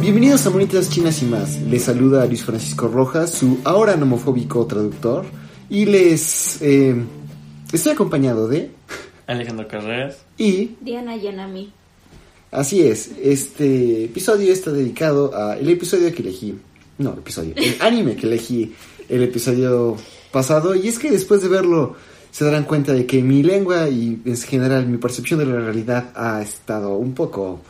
Bienvenidos a Monitas Chinas y más. Les saluda Luis Francisco Rojas, su ahora nomofóbico traductor. Y les... eh, estoy acompañado de... Alejandro Carreras. Y... Diana Yanami. Así es, este episodio está dedicado a el episodio que elegí. No, episodio. El anime que elegí el episodio pasado. Y es que después de verlo se darán cuenta de que mi lengua y en general mi percepción de la realidad ha estado un poco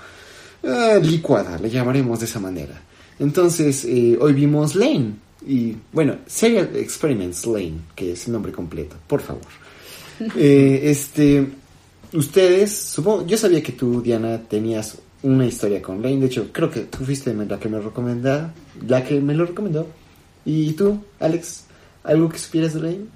ah, licuada, le llamaremos de esa manera. Entonces, eh, hoy vimos Lane. Y bueno, Serial Experiments Lane, que es el nombre completo, por favor. Eh, este, ustedes, supongo, yo sabía que tú, Diana, tenías una historia con Lane. De hecho, creo que tú fuiste la que me recomendó, la que me lo recomendó. Y tú, Alex, ¿algo que supieras de Lane?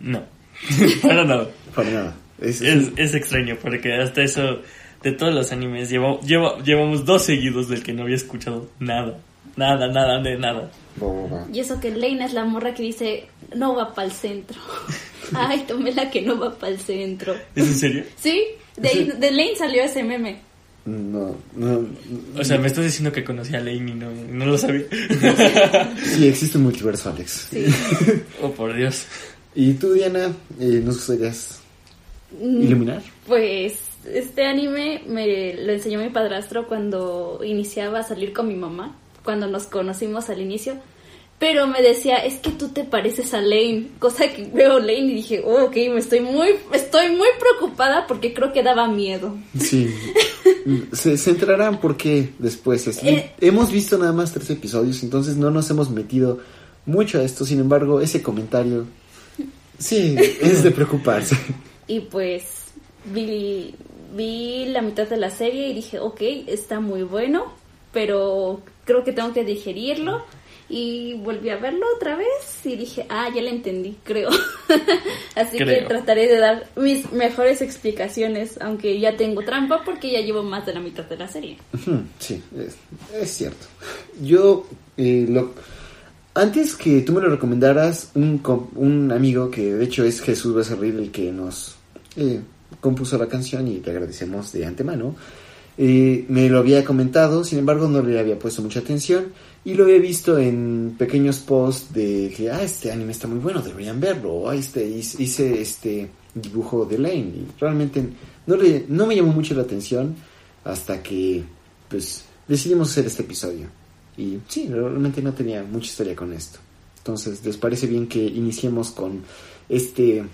No, para nada. Para nada. Es, Es, es extraño porque hasta eso, de todos los animes, llevo, llevo, llevamos dos seguidos del que no había escuchado nada. Nada, nada, de nada. Y eso que Lane es la morra que dice, no va para el centro. Ay, tomé la que no va para el centro. ¿Es en serio? Sí, de, de Lane salió ese meme. No, no. O sea, me estás diciendo que conocí a Lane y no, no lo sabía. Sí, existe un multiverso, Alex. Sí. oh, por Dios. ¿Y tú, Diana, eh, nos gustarías iluminar? Pues este anime me lo enseñó mi padrastro cuando iniciaba a salir con mi mamá, cuando nos conocimos al inicio. Pero me decía, es que tú te pareces a Lane. Cosa que veo Lane y dije, oh, ok, me estoy muy, estoy muy preocupada porque creo que daba miedo. Sí. Se, enterarán porque después. es- Eh. Hemos visto nada más tres episodios, entonces no nos hemos metido mucho a esto. Sin embargo, ese comentario. Sí, es de preocuparse. Y pues vi, vi la mitad de la serie y dije, ok, está muy bueno, pero creo que tengo que digerirlo. Y volví a verlo otra vez y dije, ah, ya lo entendí, creo. Así que trataré de dar mis mejores explicaciones, aunque ya tengo trampa porque ya llevo más de la mitad de la serie. Sí, es, es cierto. Yo, eh, lo, antes que tú me lo recomendaras, un, com- un amigo que de hecho es Jesús Becerril el que nos eh, compuso la canción y le agradecemos de antemano, eh, me lo había comentado, sin embargo no le había puesto mucha atención y lo había visto en pequeños posts de que, ah, este anime está muy bueno, deberían verlo, o, ah, este, hice, este dibujo de Lane y realmente no, le, no me llamó mucho la atención hasta que pues decidimos hacer este episodio. Y sí, realmente no tenía mucha historia con esto. Entonces, ¿les parece bien que iniciemos con este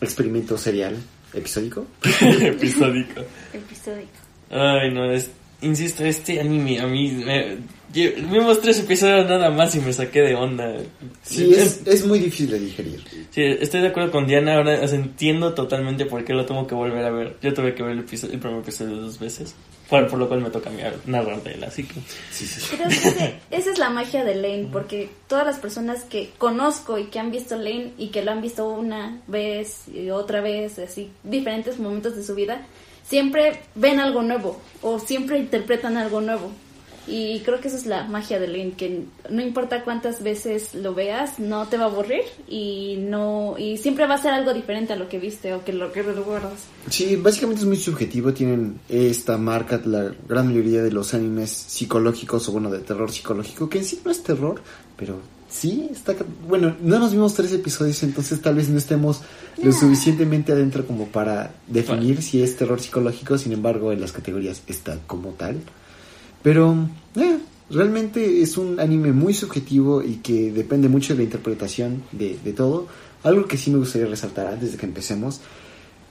experimento serial episódico? Episódico. Episodio. Ay, no, es, insisto, este anime a mí... me- vimos tres episodios nada más y me saqué de onda. Sí, es, es muy difícil de digerir. Sí, estoy de acuerdo con Diana, ahora entiendo totalmente por qué lo tengo que volver a ver. Yo tuve que ver el, episodio, el primer episodio dos veces, por, por lo cual me toca a mí narrar de él, así que... Sí, sí, sí. Creo que ese- esa es la magia de Lane, porque todas las personas que conozco y que han visto Lane y que lo han visto una vez y otra vez, así, diferentes momentos de su vida, siempre ven algo nuevo o siempre interpretan algo nuevo. Y creo que esa es la magia de Lane, que no importa cuántas veces lo veas, no te va a aburrir y no y siempre va a ser algo diferente a lo que viste o que lo que recuerdas. Sí, básicamente es muy subjetivo. Tienen esta marca la gran mayoría de los animes psicológicos o bueno, de terror psicológico, que en sí no es terror, pero sí está... Bueno, no nos vimos tres episodios, entonces tal vez no estemos lo suficientemente adentro como para definir si es terror psicológico, sin embargo en las categorías está como tal. Pero eh, realmente es un anime muy subjetivo y que depende mucho de la interpretación de, de todo. Algo que sí me gustaría resaltar antes de que empecemos.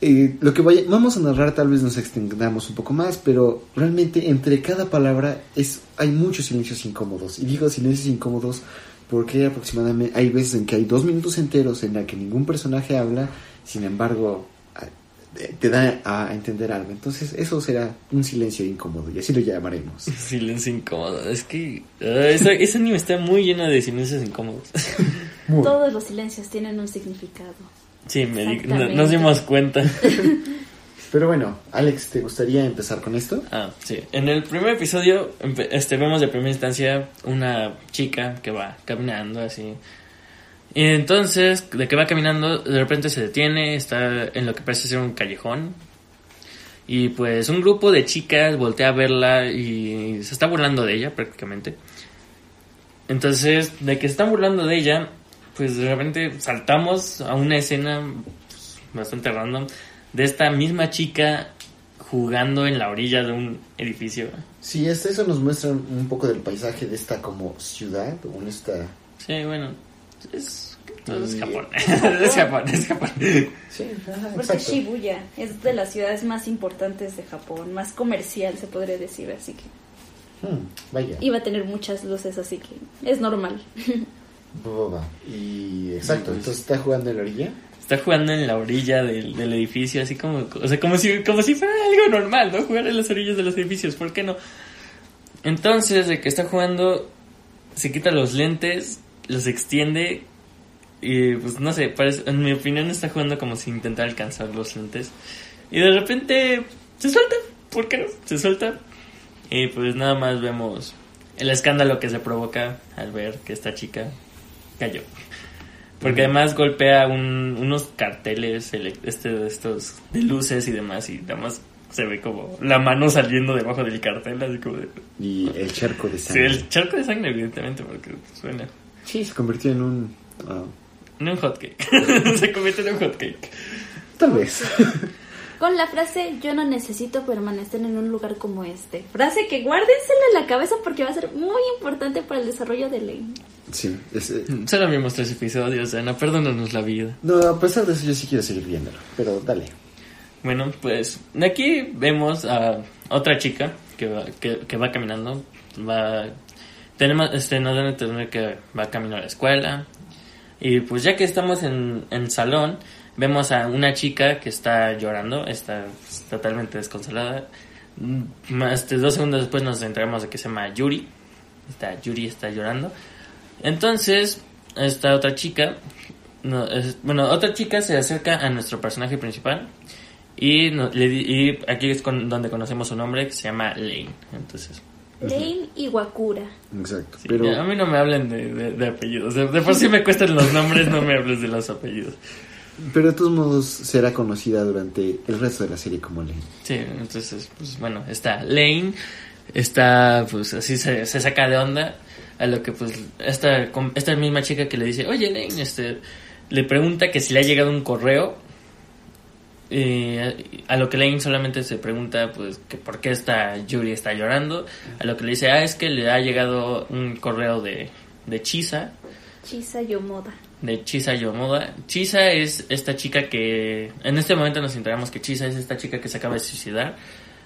eh, lo que vaya- vamos a narrar tal vez nos extendamos un poco más, pero realmente entre cada palabra es hay muchos silencios incómodos. Y digo silencios incómodos porque aproximadamente hay veces en que hay dos minutos enteros en la que ningún personaje habla, sin embargo te da a entender algo. Entonces eso será un silencio incómodo y así lo llamaremos. Silencio incómodo, es que... ah, esa- ese anime está muy lleno de silencios incómodos. Muy- Todos los silencios tienen un significado. Sí, me di- no- nos dimos cuenta. Pero bueno, Alex, ¿te gustaría empezar con esto? Ah, sí. En el primer episodio, este, vemos de primera instancia una chica que va caminando así. Y entonces, de que va caminando, de repente se detiene, está en lo que parece ser un callejón. Y pues un grupo de chicas voltea a verla y se está burlando de ella prácticamente. Entonces, de que se están burlando de ella, pues de repente saltamos a una escena pues, bastante random de esta misma chica jugando en la orilla de un edificio. Sí, hasta eso nos muestra un poco del paisaje de esta como ciudad o en esta... Sí, bueno, es, todo es Y- Japón. es Japón, es Japón. Sí, ajá, Porque. Shibuya es de las ciudades más importantes de Japón, más comercial se podría decir, así que Hmm, vaya. iba a tener muchas luces, así que es normal. Va. Y exacto, Pues- entonces está jugando en la orilla. Está jugando en la orilla del, del edificio, así como, o sea, como si, como si fuera algo normal, ¿no? Jugar en las orillas de los edificios, ¿por qué no? Entonces, de que está jugando, se quita los lentes, los extiende y, pues, no sé, parece, en mi opinión está jugando como si intentara alcanzar los lentes. Y de repente se suelta, ¿por qué no? Se suelta. Y pues nada más vemos el escándalo que se provoca al ver que esta chica cayó. Porque además golpea un- unos carteles ele- este, de estos de luces y demás y nada más se ve como la mano saliendo debajo del cartel así como de... Y el charco de Sí, sangre. el charco de sangre evidentemente porque suena Sí, se convirtió en un... ah, en un hotcake se convierte en un hotcake tal vez. Con la frase yo no necesito permanecer en un lugar como este. Frase que guárdensela en la cabeza porque va a ser muy importante para el desarrollo de Lane. Sí, es, eh, solo vimos tres episodios Ana perdónanos la vida No, a pesar de eso yo sí quiero seguir viéndolo, pero dale. Bueno, pues de aquí vemos a otra chica que va, que, que va caminando. Va, tenemos, este, nos deben entender que va camino a la escuela. Y pues ya que estamos en en salón, vemos a una chica que está llorando, está pues, totalmente desconsolada. Mm, más, Este, dos segundos después nos enteramos de que se llama Yuri. Está, Yuri está llorando. Entonces, esta otra chica, bueno, otra chica se acerca a nuestro personaje principal y aquí es con- donde conocemos su nombre que se llama Lane. Entonces, Lane Iwakura. Exacto. sí, pero a mí no me hablen de, de- de apellidos. De, de por sí me cuestan los nombres, no me hables de los apellidos. pero de todos modos será conocida durante el resto de la serie como Lane. Sí, entonces, pues bueno, está Lane, está, pues así se, se saca de onda a lo que, pues, esta, esta misma chica que le dice, oye Lane, este, le pregunta que si le ha llegado un correo. Y a lo que Lane solamente se pregunta, pues, que por qué esta Yuri está llorando. A lo que le dice, ah, es que le ha llegado un correo de, de Chisa, Chisa Yomoda. de Chisa Yomoda. Chisa es esta chica que en este momento nos enteramos que Chisa es esta chica que se acaba de suicidar,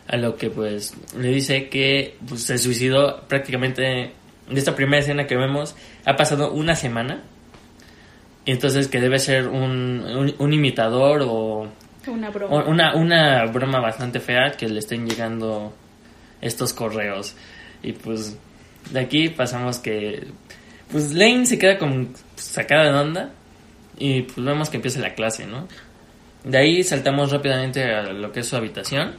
a lo que pues le dice que pues, se suicidó prácticamente de esta primera escena que vemos ha pasado una semana. Entonces que debe ser un, un, un imitador o Una broma. una, una broma bastante fea que le estén llegando estos correos. Y pues de aquí pasamos que pues Lane se queda como sacada de onda y pues vemos que empieza la clase, ¿no? De ahí saltamos rápidamente a lo que es su habitación.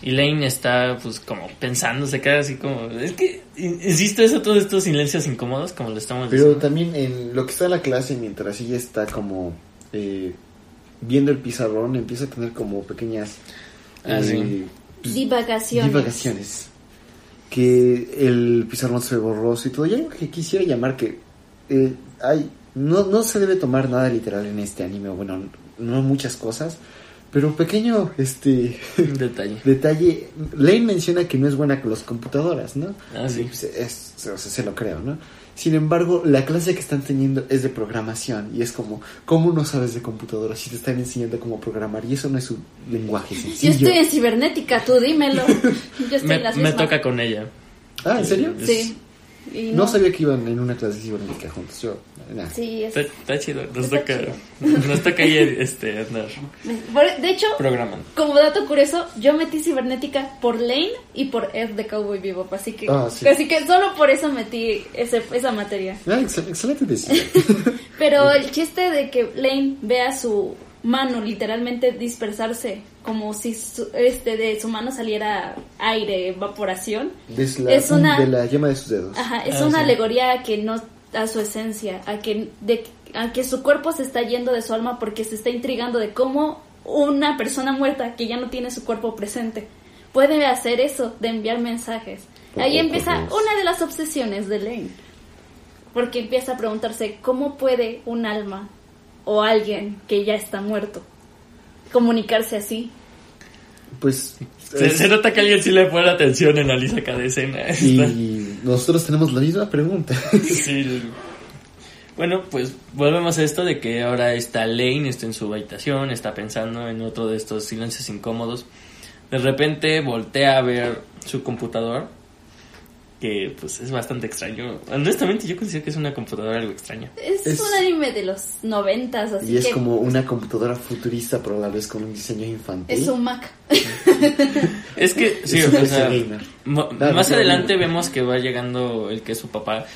Y Lane está pues como pensando, se queda así como... Es que, in- insisto, eso, todos estos silencios incómodos como lo estamos Pero diciendo. también en lo que está en la clase, mientras ella está como eh, viendo el pizarrón, empieza a tener como pequeñas Ah, eh, sí. pues, Divagaciones. divagaciones. Que el pizarrón se ve borroso y todo. Y algo que quisiera llamar que eh, hay, no, no se debe tomar nada literal en este anime, bueno, no muchas cosas, pero pequeño este detalle. detalle. Lane menciona que no es buena con las computadoras, ¿no? Ah, sí. es- o sea, se lo creo, ¿no? Sin embargo, la clase que están teniendo es de programación y es como, ¿cómo no sabes de computadoras si te están enseñando cómo programar? Y eso no es un lenguaje Yo sencillo. estoy en cibernética, tú dímelo. Yo estoy Me, en las me mismas. toca con ella. Ah, ¿en serio? Sí. Y No sabía que iban en una clase de cibernética juntos. Yo. Sí, es... Está, está chido. Nos Está toca, chido. nos toca ahí este, andar Por- De hecho, programando. como dato curioso, yo metí cibernética por Lane y por Ed de Cowboy Bebop, así que, Ah, sí. así que solo por eso metí ese, esa materia. Ah, excel- excelente decisión. Pero el chiste de que Lane vea su mano literalmente dispersarse, como si su- este de su mano saliera aire, evaporación, Es la, Es una- de la llama de sus dedos. Ajá, es Ah, una sí. alegoría a que no a su esencia, a que de a que su cuerpo se está yendo de su alma porque se está intrigando de cómo una persona muerta que ya no tiene su cuerpo presente. Puede hacer eso, de enviar mensajes. Por Ahí empieza una de las obsesiones de Lane. Porque empieza a preguntarse cómo puede un alma o alguien que ya está muerto comunicarse así. Pues. Se, es- se nota que alguien sí le pone atención en la lista cada escena. Y nosotros tenemos la misma pregunta. Sí. Bueno, pues volvemos a esto de que ahora está Lane, está en su habitación, está pensando en otro de estos silencios incómodos. De repente voltea a ver su computador, que pues es bastante extraño. Honestamente yo considero que es una computadora algo extraña. Es, Es- un anime de los noventas, así y es que como una computadora futurista, pero a la vez con un diseño infantil. es un Mac. Es que, sí, Es un o sea, Claro, más adelante vemos que va llegando el que es su papá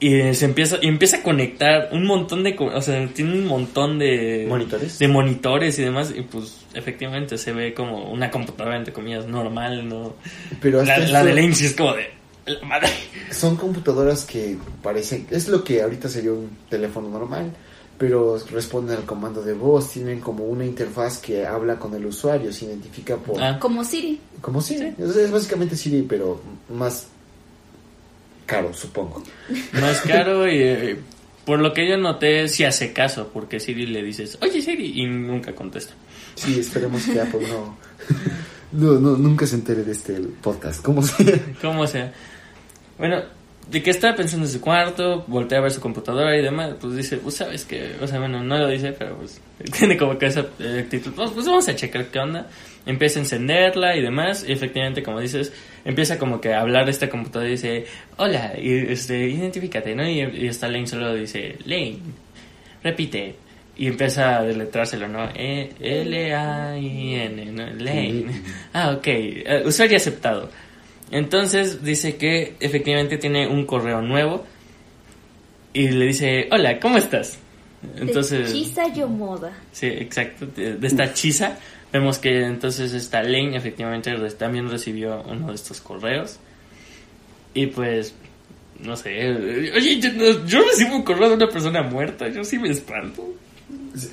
y se empieza y empieza a conectar un montón de, o sea, tiene un montón de ¿Monitores? de monitores y demás y pues efectivamente se ve como una computadora entre comillas normal, no. Pero hasta La, la eso- de Lane sí es como de la madre. Son computadoras que parecen, es lo que ahorita sería un teléfono normal, pero responden al comando de voz, tienen como una interfaz que habla con el usuario, se identifica por... Ah. Como Siri. Como Siri, es, es básicamente Siri, pero más caro, supongo. Más caro y eh, por lo que yo noté sí hace caso porque Siri le dices, "Oye Siri" y nunca contesta. Sí, esperemos que Apple no, no, no- nunca se entere de este podcast, como sea. Como sea. Bueno, de que está pensando en su cuarto, voltea a ver su computadora y demás, pues dice, pues sabes que, o sea, bueno, no lo dice, pero pues tiene como que esa eh, actitud, pues, pues vamos a checar qué onda. Empieza a encenderla y demás, y efectivamente, como dices, empieza como que a hablar esta computadora y dice, hola, y, este, identifícate, ¿no? Y, y esta Lane solo dice, Lane, repite. Y empieza a deletrárselo, ¿no? E L-A-I-N, ¿no? Lane. Ah, ok. Eh, usuario aceptado. Entonces dice que efectivamente tiene un correo nuevo y le dice, hola, ¿cómo estás? Entonces, De Chisa Yomoda. sí, exacto, de, de esta chisa, vemos que entonces esta Lane efectivamente también recibió uno de estos correos y pues, no sé, eh, oye, yo, no- yo recibo un correo de una persona muerta, yo sí me espanto.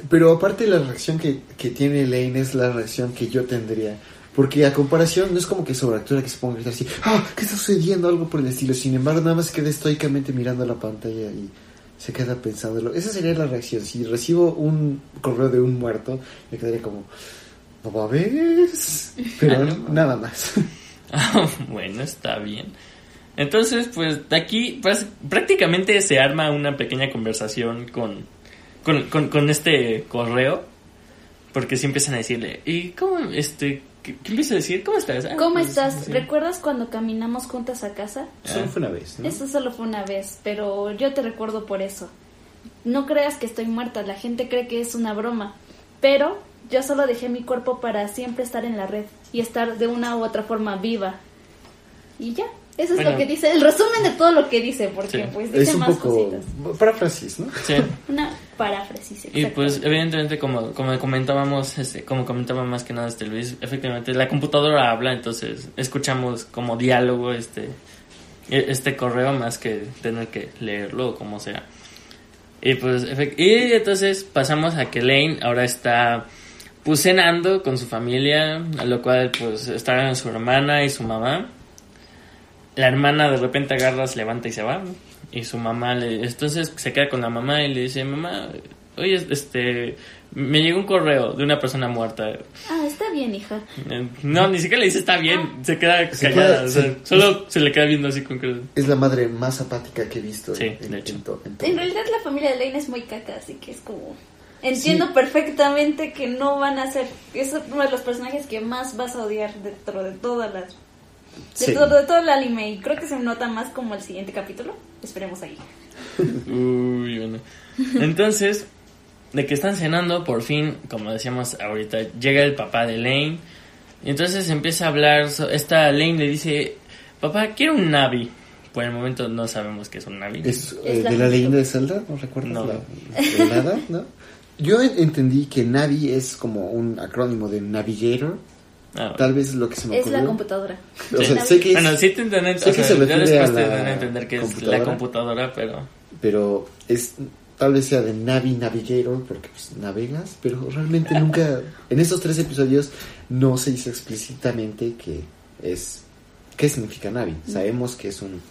Pero aparte la reacción que, que tiene Lane es la reacción que yo tendría. Porque a comparación no es como que sobreactura que se ponga a gritar así, ¡ah! ¿Qué está sucediendo? Algo por el estilo. Sin embargo, nada más queda estoicamente mirando la pantalla y se queda pensándolo. Esa sería la reacción. Si recibo un correo de un muerto, me quedaría como, ¿no ves? Pero Ah, no. nada más. Ah, bueno, está bien. Entonces, pues de aquí pues, prácticamente se arma una pequeña conversación con, con, con, con este correo. Porque sí empiezan a decirle, ¿y cómo, este, qué, qué empieza a decir? ¿Cómo estás? "Ah, ¿Cómo pues, estás? sí". ¿Recuerdas cuando caminamos juntas a casa? Solo fue una vez, ¿no? Eso solo fue una vez, pero yo te recuerdo por eso. No creas que estoy muerta, la gente cree que es una broma, pero yo solo dejé mi cuerpo para siempre estar en la red y estar de una u otra forma viva. Y ya, eso es Bueno. lo que dice, el resumen de todo lo que dice, porque Sí. pues dice Es un más poco cositas. paráfrasis, ¿no? Sí. Una paráfrasis, Y pues evidentemente como, como comentábamos, este, como comentaba más que nada este Luis, efectivamente la computadora habla, entonces escuchamos como diálogo este, e- este correo más que tener que leerlo o como sea. Y pues efec- y entonces pasamos a que Lane ahora está pues cenando con su familia, a lo cual pues están su hermana y su mamá. La hermana de repente agarra, se levanta y se va. Y su mamá le... Entonces se queda con la mamá y le dice, mamá, oye, este... Me llegó un correo de una persona muerta. Ah, está bien, hija. Eh, No, ni siquiera le dice está bien. Se queda Se callada. queda- o sea, sí. Solo se le queda viendo así con... que- Es la madre más apática que he visto Sí, en, de hecho. en to- en todo. En realidad la familia de Lane es muy caca, así que es como... Entiendo perfectamente que no van a ser... Es uno de los personajes que más vas a odiar dentro de todas las... De, Sí. todo, de todo el anime y creo que se nota más como el siguiente capítulo. Esperemos ahí. Uy, bueno. Entonces, de que están cenando, por fin, como decíamos ahorita, llega el papá de Lane. Y entonces empieza a hablar. so- esta Lane le dice: Papá, quiero un Navi. Por el momento no sabemos qué es un Navi. ¿Es, Es eh, la de la leyenda de Zelda? ¿No recuerdas No. la de nada? ¿No? Yo en- entendí que Navi es como un acrónimo de Navigator. Ah, Tal vez es lo que se me Es la computadora. O sea, sé que es, Bueno, sí te entienden, sé o que sea, se ya refiere después a te la dan a entender que es la computadora. computadora, pero pero es tal vez sea de Navi Navigator, porque pues navegas, pero realmente nunca, en estos tres episodios no se hizo explícitamente que es, qué significa Navi. Sabemos que es un,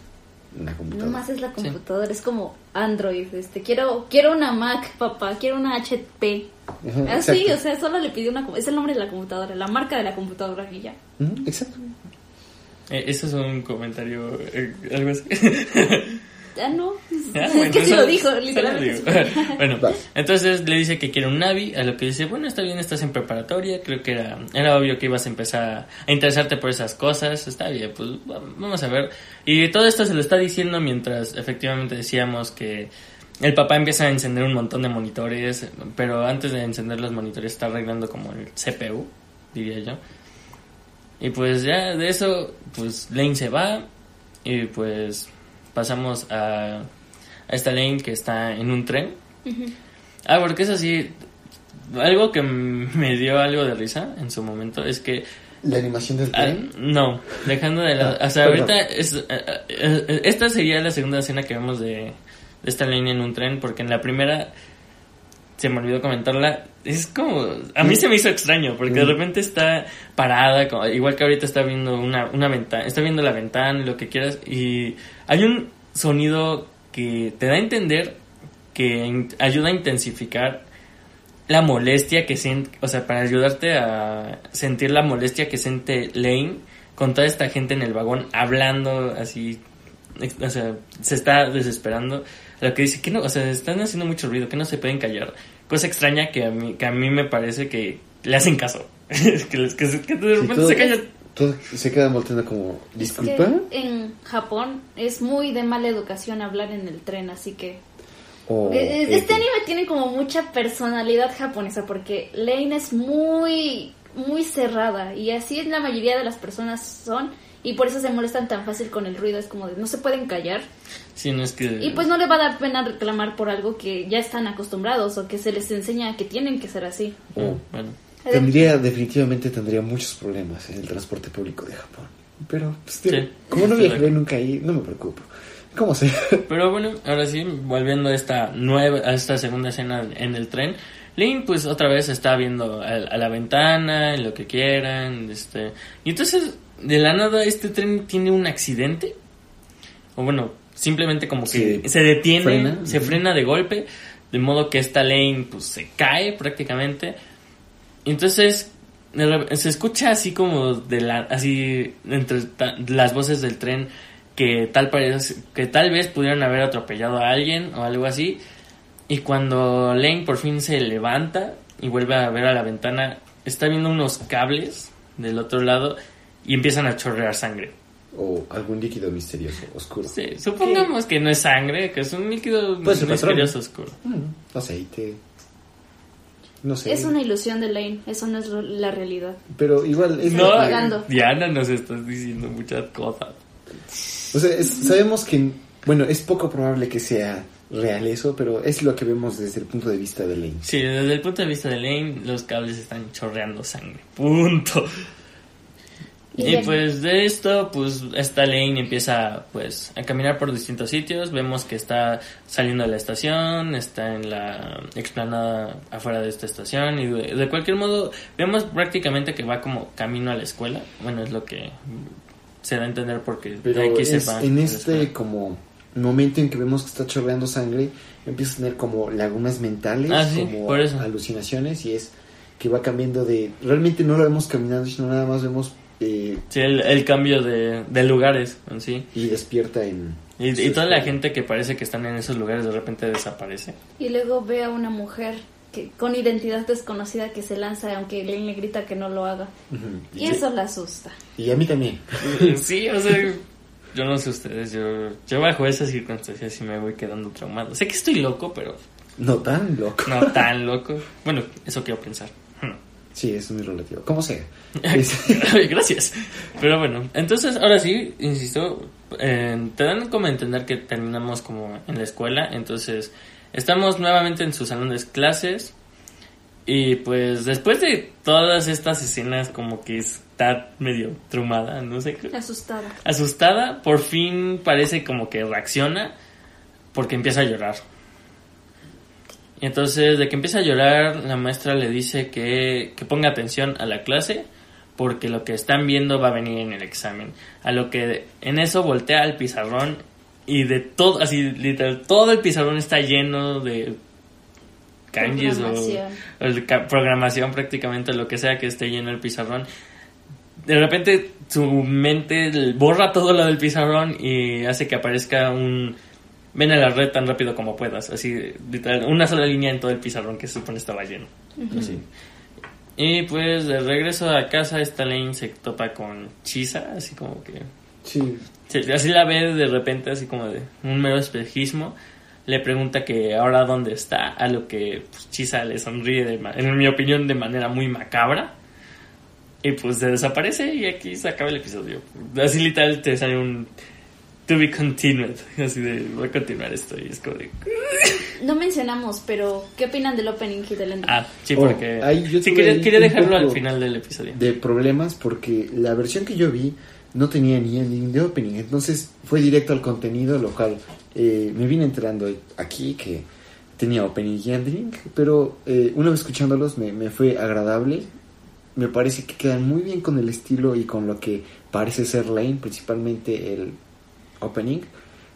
una computadora. Nomás es la computadora, es como Android. Este, quiero, quiero una Mac, papá, quiero una HP. Ajá, Así, exacto. o sea, solo le pidió una. Es el nombre de la computadora, la marca de la computadora y ya. Exacto. Eh, eso es un comentario, eh, algo así. Ya no. Ah, es bueno, que sí eso- lo dijo, literalmente. lo bueno, entonces le dice que quiere un Navi, a lo que dice, bueno, está bien, estás en preparatoria, creo que era, era obvio que ibas a empezar a interesarte por esas cosas, está bien, pues va- vamos a ver. Y todo esto se lo está diciendo mientras efectivamente decíamos que el papá empieza a encender un montón de monitores, pero antes de encender los monitores está arreglando como el CPU, diría yo. Y pues ya de eso, pues Lane se va y pues pasamos a, a esta Lane que está en un tren. Ah, porque eso sí, algo que me dio algo de risa en su momento es que La animación del Ah, tren. no, dejando de lado. Ah, o sea, perdón. ahorita es, eh, eh, esta sería la segunda escena que vemos de, de esta línea en un tren, porque en la primera se me olvidó comentarla. Es como. A mí se me hizo extraño, porque de Mm. repente está parada, como- igual que ahorita está viendo una, una ventana, está viendo la ventana lo que quieras, y hay un sonido que te da a entender que ayuda a intensificar la molestia que siente, o sea, para ayudarte a sentir la molestia que siente Lane con toda esta gente en el vagón hablando así, o sea, se está desesperando. Lo que dice que no, o sea, están haciendo mucho ruido, que no se pueden callar. Cosa extraña que a mí, que a mí me parece que le hacen caso. que, les- que, se- que de Sí, repente todo- se callan. todo- se quedan volteando como, Es que disculpa. en Japón es muy de mala educación hablar en el tren, así que O, eh, Este anime tiene como mucha personalidad japonesa porque Lane es muy muy cerrada y así la mayoría de las personas son y por eso se molestan tan fácil con el ruido, es como de no se pueden callar Sí, no es que... y pues no le va a dar pena reclamar por algo que ya están acostumbrados o que se les enseña que tienen que ser así. Oh, bueno. Tendría, definitivamente tendría muchos problemas en el transporte público de Japón. Pero, pues, tío, Sí. como no viajaré nunca ahí, no me preocupo. ¿Cómo sea? Pero bueno, ahora sí, volviendo a esta nueva, a esta segunda escena en el tren, Lane pues otra vez está viendo a, a la ventana, lo que quieran, este, y entonces de la nada este tren tiene un accidente, o bueno, simplemente como que Sí. se detiene, Frena. se frena de golpe, de modo que esta Lane pues se cae prácticamente, entonces se escucha así como de la, así entre las voces del tren que tal parece que tal vez pudieron haber atropellado a alguien o algo así y cuando Lane por fin se levanta y vuelve a ver a la ventana está viendo unos cables del otro lado y empiezan a chorrear sangre. O algún líquido misterioso, oscuro. Sí, supongamos que no es sangre, que es un líquido Puede ser misterioso oscuro. Mm, aceite. No sé. Es una ilusión de Lane, eso no es la realidad. Pero igual es No. Diana nos estás diciendo muchas cosas. O sea, es- sabemos que, bueno, es poco probable que sea real eso, pero es lo que vemos desde el punto de vista de Lane. Sí, desde el punto de vista de Lane, los cables están chorreando sangre. Punto. Y pues de esto, pues esta Lane empieza pues a caminar por distintos sitios. Vemos que está saliendo de la estación, está en la explanada afuera de esta estación y de, de cualquier modo vemos prácticamente que va como camino a la escuela. Bueno, es lo que se da a entender porque Pero de aquí se va. en este como momento en que vemos que está chorreando sangre, empieza a tener como lagunas mentales, Ah, sí, como por eso. alucinaciones y es que va cambiando de... Realmente no lo vemos caminando, sino nada más vemos eh, Sí, el, el cambio de, de lugares en sí. y despierta en... Y, y toda la gente que parece que están en esos lugares de repente desaparece. Y luego ve a una mujer que con identidad desconocida que se lanza aunque Lane le grita que no lo haga. Ujú. Y eso la asusta. Y a mí también. sí, o sea, yo no sé ustedes, yo, yo bajo esas circunstancias sí me voy quedando traumado. Sé que estoy loco, pero No tan loco. no tan loco. Bueno, eso quiero pensar. Sí, es muy relativo. Como sea. Es- Gracias. Pero bueno, entonces ahora sí, insisto, eh, te dan como a entender que terminamos como en la escuela, entonces estamos nuevamente en su salón de clases y pues después de todas estas escenas como que está medio trumada, no sé, qué- Asustada. asustada, por fin parece como que reacciona porque empieza a llorar. Y entonces, de que empieza a llorar, la maestra le dice que, que ponga atención a la clase porque lo que están viendo va a venir en el examen. A lo que en eso voltea al pizarrón y de todo, así literal, todo el pizarrón está lleno de kanjis o, Programación. o de programación prácticamente, lo que sea que esté lleno el pizarrón. De repente su mente borra todo lo del pizarrón y hace que aparezca un... Ven a la red tan rápido como puedas, así, literal, una sola línea en todo el pizarrón que se supone estaba lleno. Así. Y pues de regreso a casa, esta Lane se topa con Chisa, así como que Sí, Sí, así la ve de repente, así como de un mero espejismo. Le pregunta que ahora dónde está, a lo que pues, Chisa le sonríe, de ma- en mi opinión, de manera muy macabra. Y pues se desaparece y aquí se acaba el episodio. Así literal te sale un to be continued. Así de voy a continuar esto y es como de... No mencionamos, pero ¿qué opinan del opening y del ending? Ah, sí, Oh, porque... ahí yo sí, quería, dejarlo al final del episodio. de problemas porque la versión que yo vi no tenía ni ending de opening, entonces fue directo al contenido local. Eh, me vine enterando aquí que tenía opening y ending, pero eh, una vez escuchándolos me, me fue agradable. Me parece que quedan muy bien con el estilo y con lo que parece ser Lane, principalmente el opening.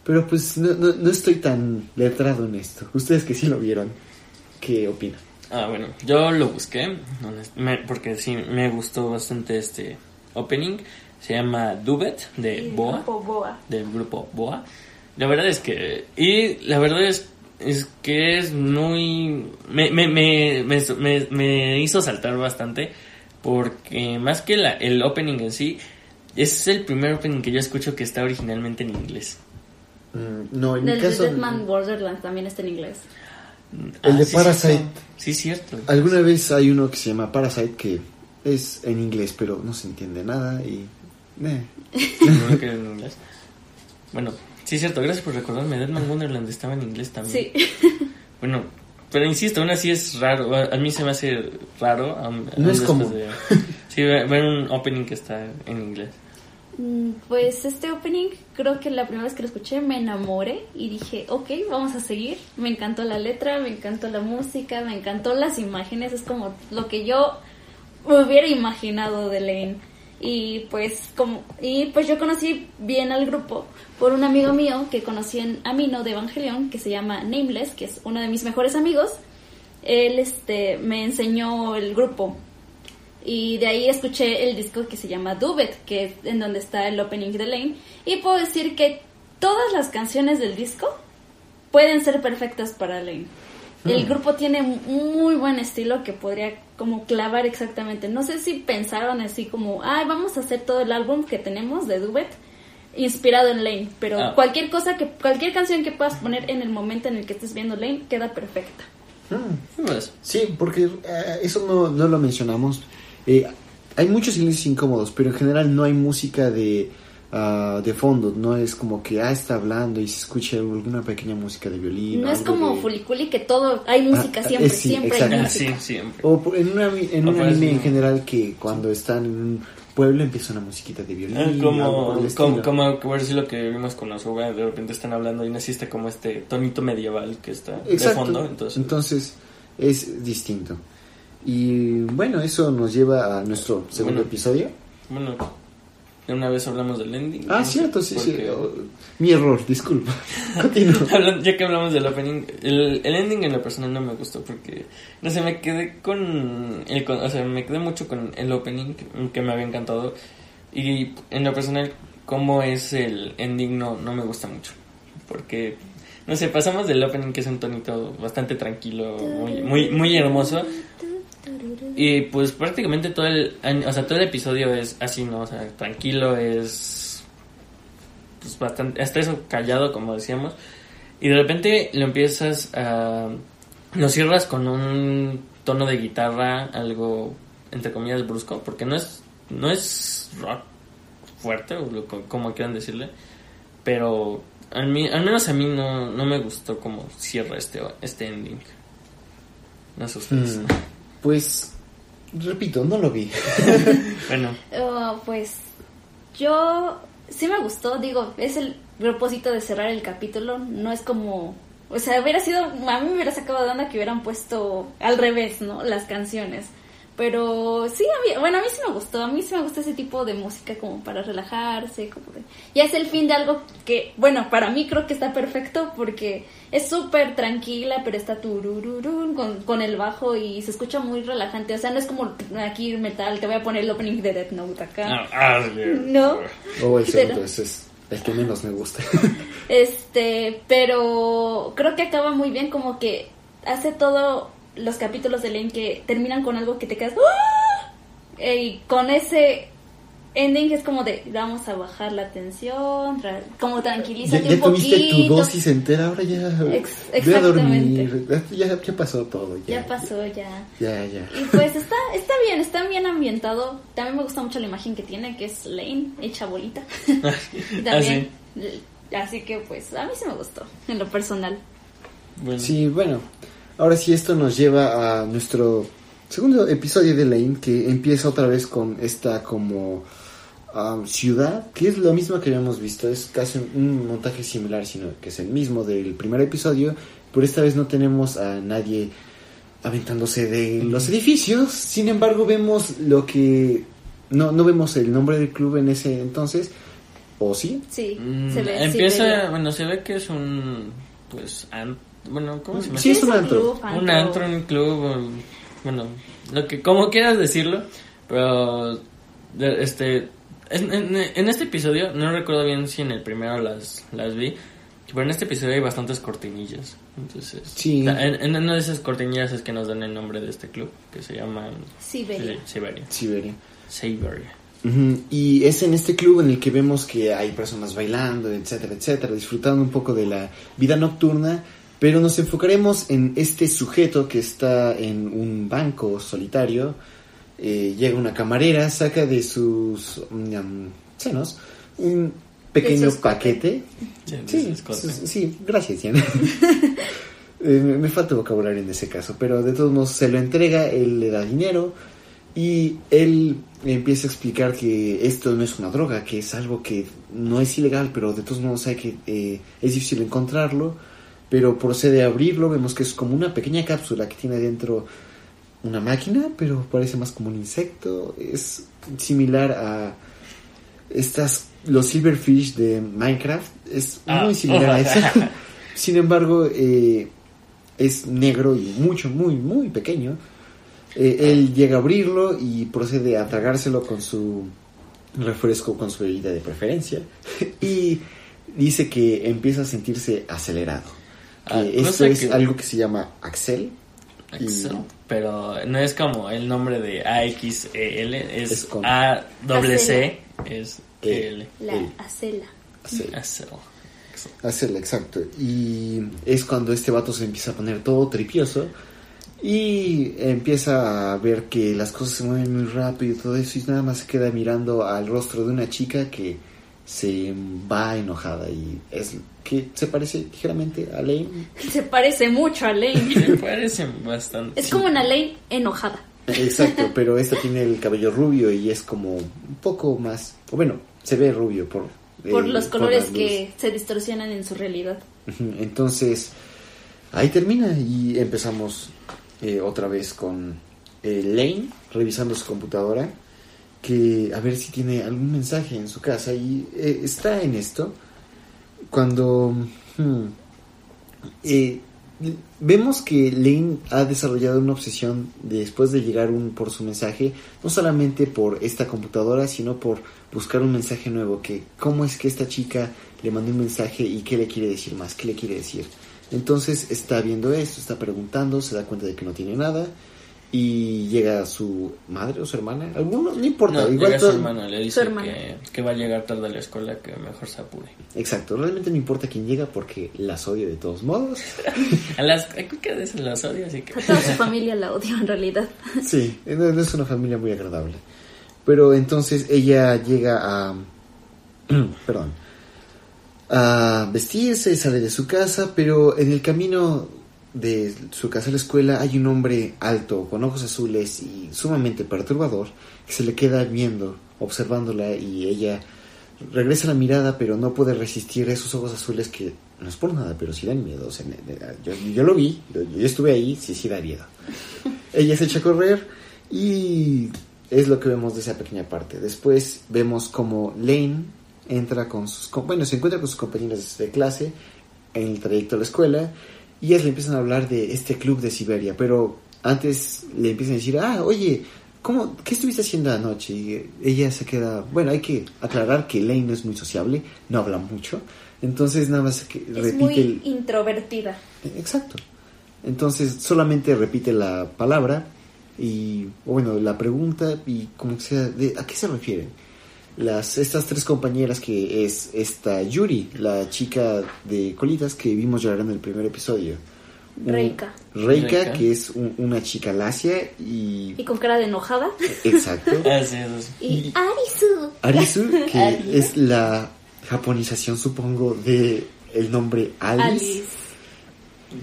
Pero pues no, no, no estoy tan letrado en esto. Ustedes que sí lo vieron, ¿qué opinan? Ah, bueno, yo lo busqué, me- porque sí, me gustó bastante este opening. Se llama Dubet de Y Boa, grupo Boa. del grupo Boa. La verdad es que, y la verdad es, es que es muy, me, me, me, me, me- me hizo saltar bastante, porque más que la, el opening en sí, es el primer opening que yo escucho que está originalmente en inglés. Mm, no, en mi Del de caso... Deadman Borderlands también está en inglés. El de sí, Parasite. cierto. Sí, cierto. Alguna vez hay uno que se llama Parasite que es en inglés, pero no se entiende nada y... eh. No que en inglés. Bueno, sí es cierto, gracias por recordarme. Deadman Wonderland estaba en inglés también. Sí. Bueno, pero insisto, aún así es raro. A a mí se me hace raro. aún- No aún es común. de- sí, ver un opening que está en inglés. Mm, Pues este opening, creo que la primera vez que lo escuché me enamoré y dije, ok, vamos a seguir. Me encantó la letra, me encantó la música, me encantó las imágenes, es como lo que yo me hubiera imaginado de Lane. Y pues como y pues yo conocí bien al grupo por un amigo mío que conocí en Amino de Evangelion que se llama Nameless, que es uno de mis mejores amigos. Él este me enseñó el grupo y de ahí escuché el disco que se llama Dubet, que es en donde está el opening de Lane. Y puedo decir que todas las canciones del disco pueden ser perfectas para Lane. El grupo tiene un muy buen estilo que podría como clavar exactamente. No sé si pensaron así como, ay, vamos a hacer todo el álbum que tenemos de Dubet inspirado en Lane, pero Ah. cualquier cosa que cualquier canción que puedas poner en el momento en el que estés viendo Lane queda perfecta. Mm, Pues, Sí, porque eh, eso no, no lo mencionamos. Eh, hay muchos silencios incómodos, pero en general no hay música de, ah, de fondo. No es como que ah, está hablando y se escucha alguna pequeña música de violín. No o es como de- Fuliculi que todo hay música Ah, siempre, eh, sí, siempre exacto. hay ah, música. sí, siempre. O por- en, una, en O un pues, anime en general que cuando están en un pueblo empieza una musiquita de violín. Ah, como, por como, como, como decir lo que vimos con Osuga, de repente están hablando y no existe como este tonito medieval que está Exacto. de fondo. Entonces, Entonces es distinto. Y bueno, eso nos lleva a nuestro segundo Bueno. episodio. bueno, de una vez hablamos del ending. Ah, no cierto, sí, sí. oh, mi error, disculpa. Ya que hablamos del opening, el, el ending en lo personal no me gustó porque, no sé, me quedé con, el, con- o sea, me quedé mucho con el opening que, que me había encantado y en lo personal, como es el ending no, no me gusta mucho porque, no sé, pasamos del opening que es un tonito bastante tranquilo, muy, muy, muy hermoso y pues prácticamente todo el, o sea, todo el episodio es así, ¿no? O sea, tranquilo, es pues bastante, hasta eso callado, como decíamos. Y de repente lo empiezas a... Lo cierras con un tono de guitarra, algo, entre comillas, brusco, porque no es, no es rock fuerte, o como quieran decirle, pero al, mí, al menos a mí no, no me gustó cómo cierra este, este ending. No sé ustedes. Mm, Pues, repito, no lo vi. Bueno, Oh, pues yo sí me gustó, digo, es el propósito de cerrar el capítulo, no es como O sea, hubiera sido, a mí me hubiera sacado de onda que hubieran puesto al revés, ¿no? Las canciones. Pero sí, a mí- bueno, a mí sí me gustó, a mí sí me gusta ese tipo de música como para relajarse, como de... Ya es el fin de algo que, bueno, para mí creo que está perfecto porque es súper tranquila, pero está turururún con, con el bajo y se escucha muy relajante. O sea, no es como aquí metal, te voy a poner el opening de Death Note acá. Ah, ah, No. O el segundo, ese es el que menos me gusta. Este, pero creo que acaba muy bien, como que hace todo los capítulos de Lane que terminan con algo que te quedas. ¡Ah! Eh, Y con ese ending es como de vamos a bajar la tensión, como ya, tranquilízate ya un tuviste tu poquito. dosis entera, ahora ya Ex- ve a dormir. exactamente. Ya, ya pasó todo. Ya, Ya pasó, ya. Ya, ya. Y pues está, está bien, está bien ambientado. También me gusta mucho la imagen que tiene, que es Lane, hecha bolita. También. Así que pues a mí sí me gustó, en lo personal. Bueno, Sí, bueno. Ahora sí, esto nos lleva a nuestro segundo episodio de Lane, que empieza otra vez con esta como ah, ciudad, que es lo mismo que habíamos visto. Es casi un, un montaje similar, sino que es el mismo del primer episodio. Pero esta vez no tenemos a nadie aventándose de los edificios. Sin embargo, vemos lo que... No, no vemos el nombre del club en ese entonces. ¿O sí? Sí, mm, se ve. empieza, Siberia. bueno, se ve que es un, pues, an- bueno, ¿cómo se llama? Sí, es un antro. club, un antro, un club, bueno, lo que, como quieras decirlo, pero, este, en, en- en este episodio, no recuerdo bien si en el primero las, las vi, pero en este episodio hay bastantes cortinillas, entonces, Sí. en, en una de esas cortinillas es que nos dan el nombre de este club, que se llama Siberia. Sí, Siberia. Siberia. Siberia. Ujú, Y es en este club en el que vemos que hay personas bailando, etcétera, etcétera, disfrutando un poco de la vida nocturna, pero nos enfocaremos en este sujeto que está en un banco solitario. Eh, llega una camarera, saca de sus mm, senos un pequeño paquete. Sí, Sí, gracias, Diana. Eh, me, me falta vocabulario en ese caso, pero de todos modos se lo entrega, él le da dinero y él empieza a explicar que esto no es una droga, que es algo que no es ilegal, pero de todos modos hay que eh, es difícil encontrarlo, pero procede a abrirlo, vemos que es como una pequeña cápsula que tiene dentro una máquina, pero parece más como un insecto, es similar a estas los silverfish de Minecraft, es Ah. muy similar a eso. Sin embargo, eh, es negro y mucho, muy, muy pequeño. Eh, él llega a abrirlo y procede a tragárselo con su refresco, con su bebida de preferencia. y dice que empieza a sentirse acelerado. Que Ah, esto es que- algo que se llama Axel. Y- Excel, pero no es como el nombre de AXEL, es, Es con- A doble C, es E. L. La El- acela. Axel. Hacerla, exacto. Y es cuando este vato se empieza a poner todo tripioso y empieza a ver que las cosas se mueven muy rápido y todo eso y nada más se queda mirando al rostro de una chica que se va enojada y es que se parece ligeramente a Lane. Se parece mucho a Lane. Me parecen bastante. es como una Lane enojada. Exacto, pero esta tiene el cabello rubio y es como un poco más, o bueno, se ve rubio por Por eh, los colores que se distorsionan en su realidad. Entonces, ahí termina y empezamos eh, otra vez con eh, Lane revisando su computadora, que a ver si tiene algún mensaje en su casa y eh, está en esto cuando hmm, eh, vemos que Lane ha desarrollado una obsesión después de llegar un por su mensaje, no solamente por esta computadora, sino por buscar un mensaje nuevo, que cómo es que esta chica le mandó un mensaje y qué le quiere decir más, qué le quiere decir. Entonces está viendo esto, está preguntando, se da cuenta de que no tiene nada y llega su madre o su hermana, alguno, no importa, No, igual llega su hermana, le dice hermana. que, que va a llegar tarde a la escuela, que mejor se apure. Exacto, realmente no importa quién llega porque las odio de todos modos. A las esas las odio, así que... A toda su familia la odio en realidad. Sí, no, no es una familia muy agradable. Pero entonces ella llega a... perdón. A vestirse, sale de su casa, pero en el camino de su casa a la escuela hay un hombre alto, con ojos azules y sumamente perturbador, que se le queda viendo, observándola y ella regresa la mirada, pero no puede resistir esos ojos azules que no es por nada, pero sí dan miedo. O sea, yo, yo lo vi, yo, yo estuve ahí, sí, sí da miedo. Ella se echa a correr y es lo que vemos de esa pequeña parte. Después vemos como Lane entra con sus... Bueno, se encuentra con sus compañeros de clase en el trayecto a la escuela y ellas le empiezan a hablar de este club de Siberia, pero antes le empiezan a decir, ah, oye, ¿cómo, ¿qué estuviste haciendo anoche? Y ella se queda, bueno, hay que aclarar que Lane no es muy sociable, no habla mucho, entonces nada más que Es repite muy el... introvertida. Exacto. Entonces solamente repite la palabra y, o bueno, la pregunta y como que sea, de, ¿a qué se refieren? Las, estas tres compañeras que es esta Yuri, la chica de colitas que vimos llorar en el primer episodio. Reika. Reika, Reika. que es un- una chica lacia y... Y con cara de enojada. Exacto. Ah, sí. Y Arisu. Arisu, que Arisu. es la japonización, supongo, de el nombre Alice.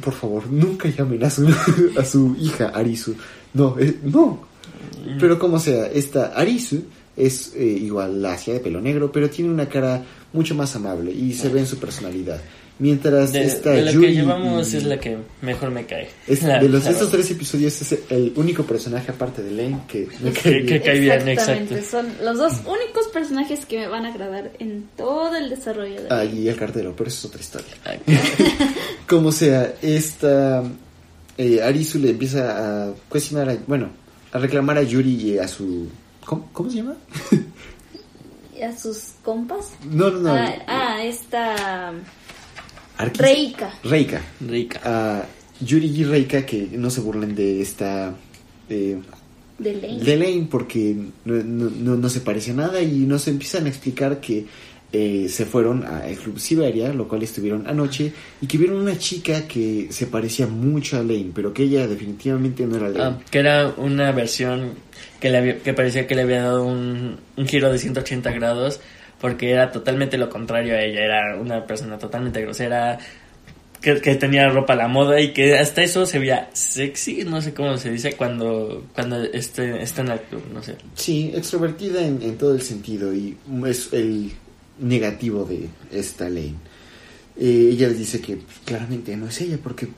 Por favor, nunca llamen a su, a su hija Arisu. No, eh, no. Pero como sea, esta Arisu es eh, igual lacia de pelo negro, pero tiene una cara mucho más amable y se ve en su personalidad. Mientras De, esta de lo Yuri que llevamos y- es la que mejor me cae. es- La- de los la estos verdad. tres episodios es el único personaje aparte de Lane que me cae Que- bien. que cae bien, Exactamente. exacto. Son los dos únicos personajes que me van a agradar en todo el desarrollo de Ah, y el cartero, pero eso es otra historia. Ah, Como sea, esta eh, Arisu le empieza a cuestionar, a- bueno, a reclamar a Yuri y a su... ¿Cómo, cómo se llama? A sus compas. No, no, no. Ah, ah, esta Arquis- Reika. Reika. Rica. A Yuri y Reika que no se burlen de esta... eh, de Lane. de Lane porque no, no, no- no se parece a nada y nos empiezan a explicar que eh, se fueron al Club Siberia, lo cual estuvieron anoche, y que vieron una chica que se parecía mucho a Lane, pero que ella definitivamente no era Lane. Ah, que era una versión que, le había- que parecía que le había dado un, un giro de 180 grados porque era totalmente lo contrario a ella, era una persona totalmente grosera, que, que tenía ropa a la moda y que hasta eso se veía sexy, no sé cómo se dice cuando, cuando esté, está en el club, no sé. Sí, extrovertida en, en todo el sentido y es el negativo de esta Lane. Eh, ella dice que pues, claramente no es ella porque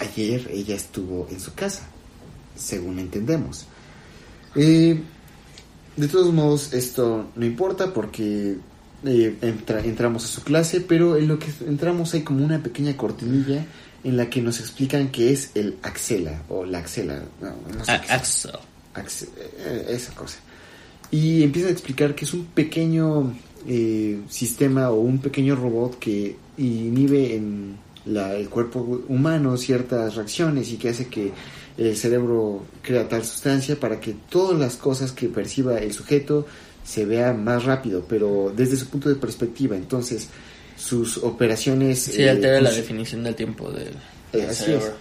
ayer ella estuvo en su casa, según entendemos. Eh, de todos modos, esto no importa porque eh, entra- entramos a su clase, pero en lo que entramos hay como una pequeña cortinilla en la que nos explican que es el axela o la axela. No, no sé Ah. Axel. Axe- eh, esa cosa. Y empieza a explicar que es un pequeño eh, sistema o un pequeño robot que inhibe en la- el cuerpo humano ciertas reacciones y que hace que el cerebro crea tal sustancia para que todas las cosas que perciba el sujeto se vean más rápido, pero desde su punto de perspectiva. Entonces, sus operaciones... Sí, eh, altera la fun- definición del tiempo del, eh, del así cerebro. es.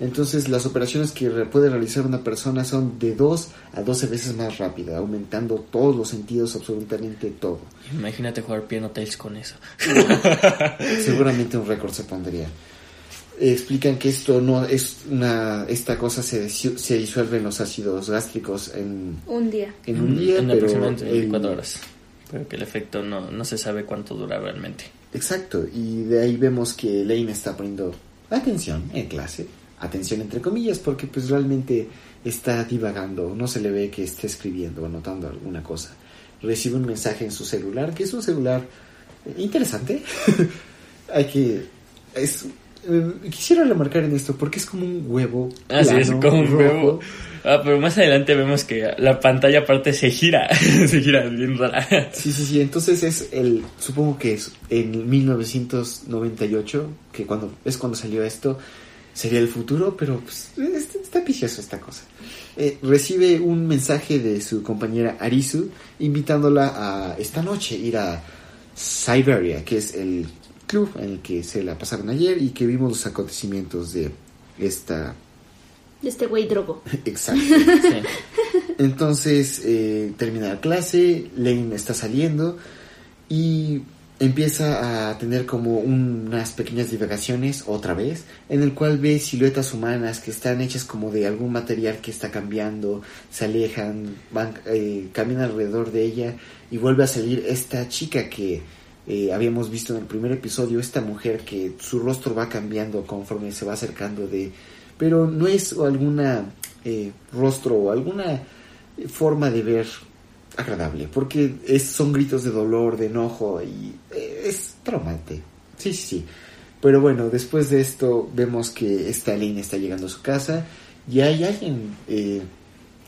Entonces las operaciones que puede realizar una persona son de 2 a 12 veces más rápida, aumentando todos los sentidos, absolutamente todo. Imagínate jugar Piano Tales con eso. Seguramente un récord se pondría. Explican que esto no es una esta cosa se, se disuelve en los ácidos gástricos en, Un día. en un día, en pero aproximadamente el- 24 horas. Pero que el efecto no, no se sabe cuánto dura realmente. Exacto, y de ahí vemos que Lane está poniendo atención en clase, atención entre comillas, porque pues realmente está divagando, no se le ve que esté escribiendo o anotando alguna cosa. Recibe un mensaje en su celular, que es un celular eh, interesante. Hay que... Es, quisiera remarcar en esto, porque es como un huevo. Ah, sí, es como un rojo. huevo. Ah, pero más adelante vemos que la pantalla aparte se gira. se gira bien rara. Sí, sí, sí. Entonces es el, supongo que es en 1998, que cuando es cuando salió esto, sería el futuro, pero pues, es- está picioso esta cosa. Eh, recibe un mensaje de su compañera Arisu invitándola a esta noche ir a Siberia, que es el club en el que se la pasaron ayer y que vimos los acontecimientos de esta Este güey drogo. exacto. Sí. Entonces eh, termina la clase, Lane está saliendo y empieza a tener como unas pequeñas divagaciones otra vez, en el cual ve siluetas humanas que están hechas como de algún material que está cambiando, se alejan, van, eh, caminan alrededor de ella y vuelve a salir esta chica que eh, habíamos visto en el primer episodio, esta mujer que su rostro va cambiando conforme se va acercando de... Pero no es alguna eh, rostro o alguna forma de ver agradable, porque es, son gritos de dolor, de enojo y eh, es traumante. Sí, sí. Pero bueno, después de esto vemos que esta Lane está llegando a su casa y hay alguien eh,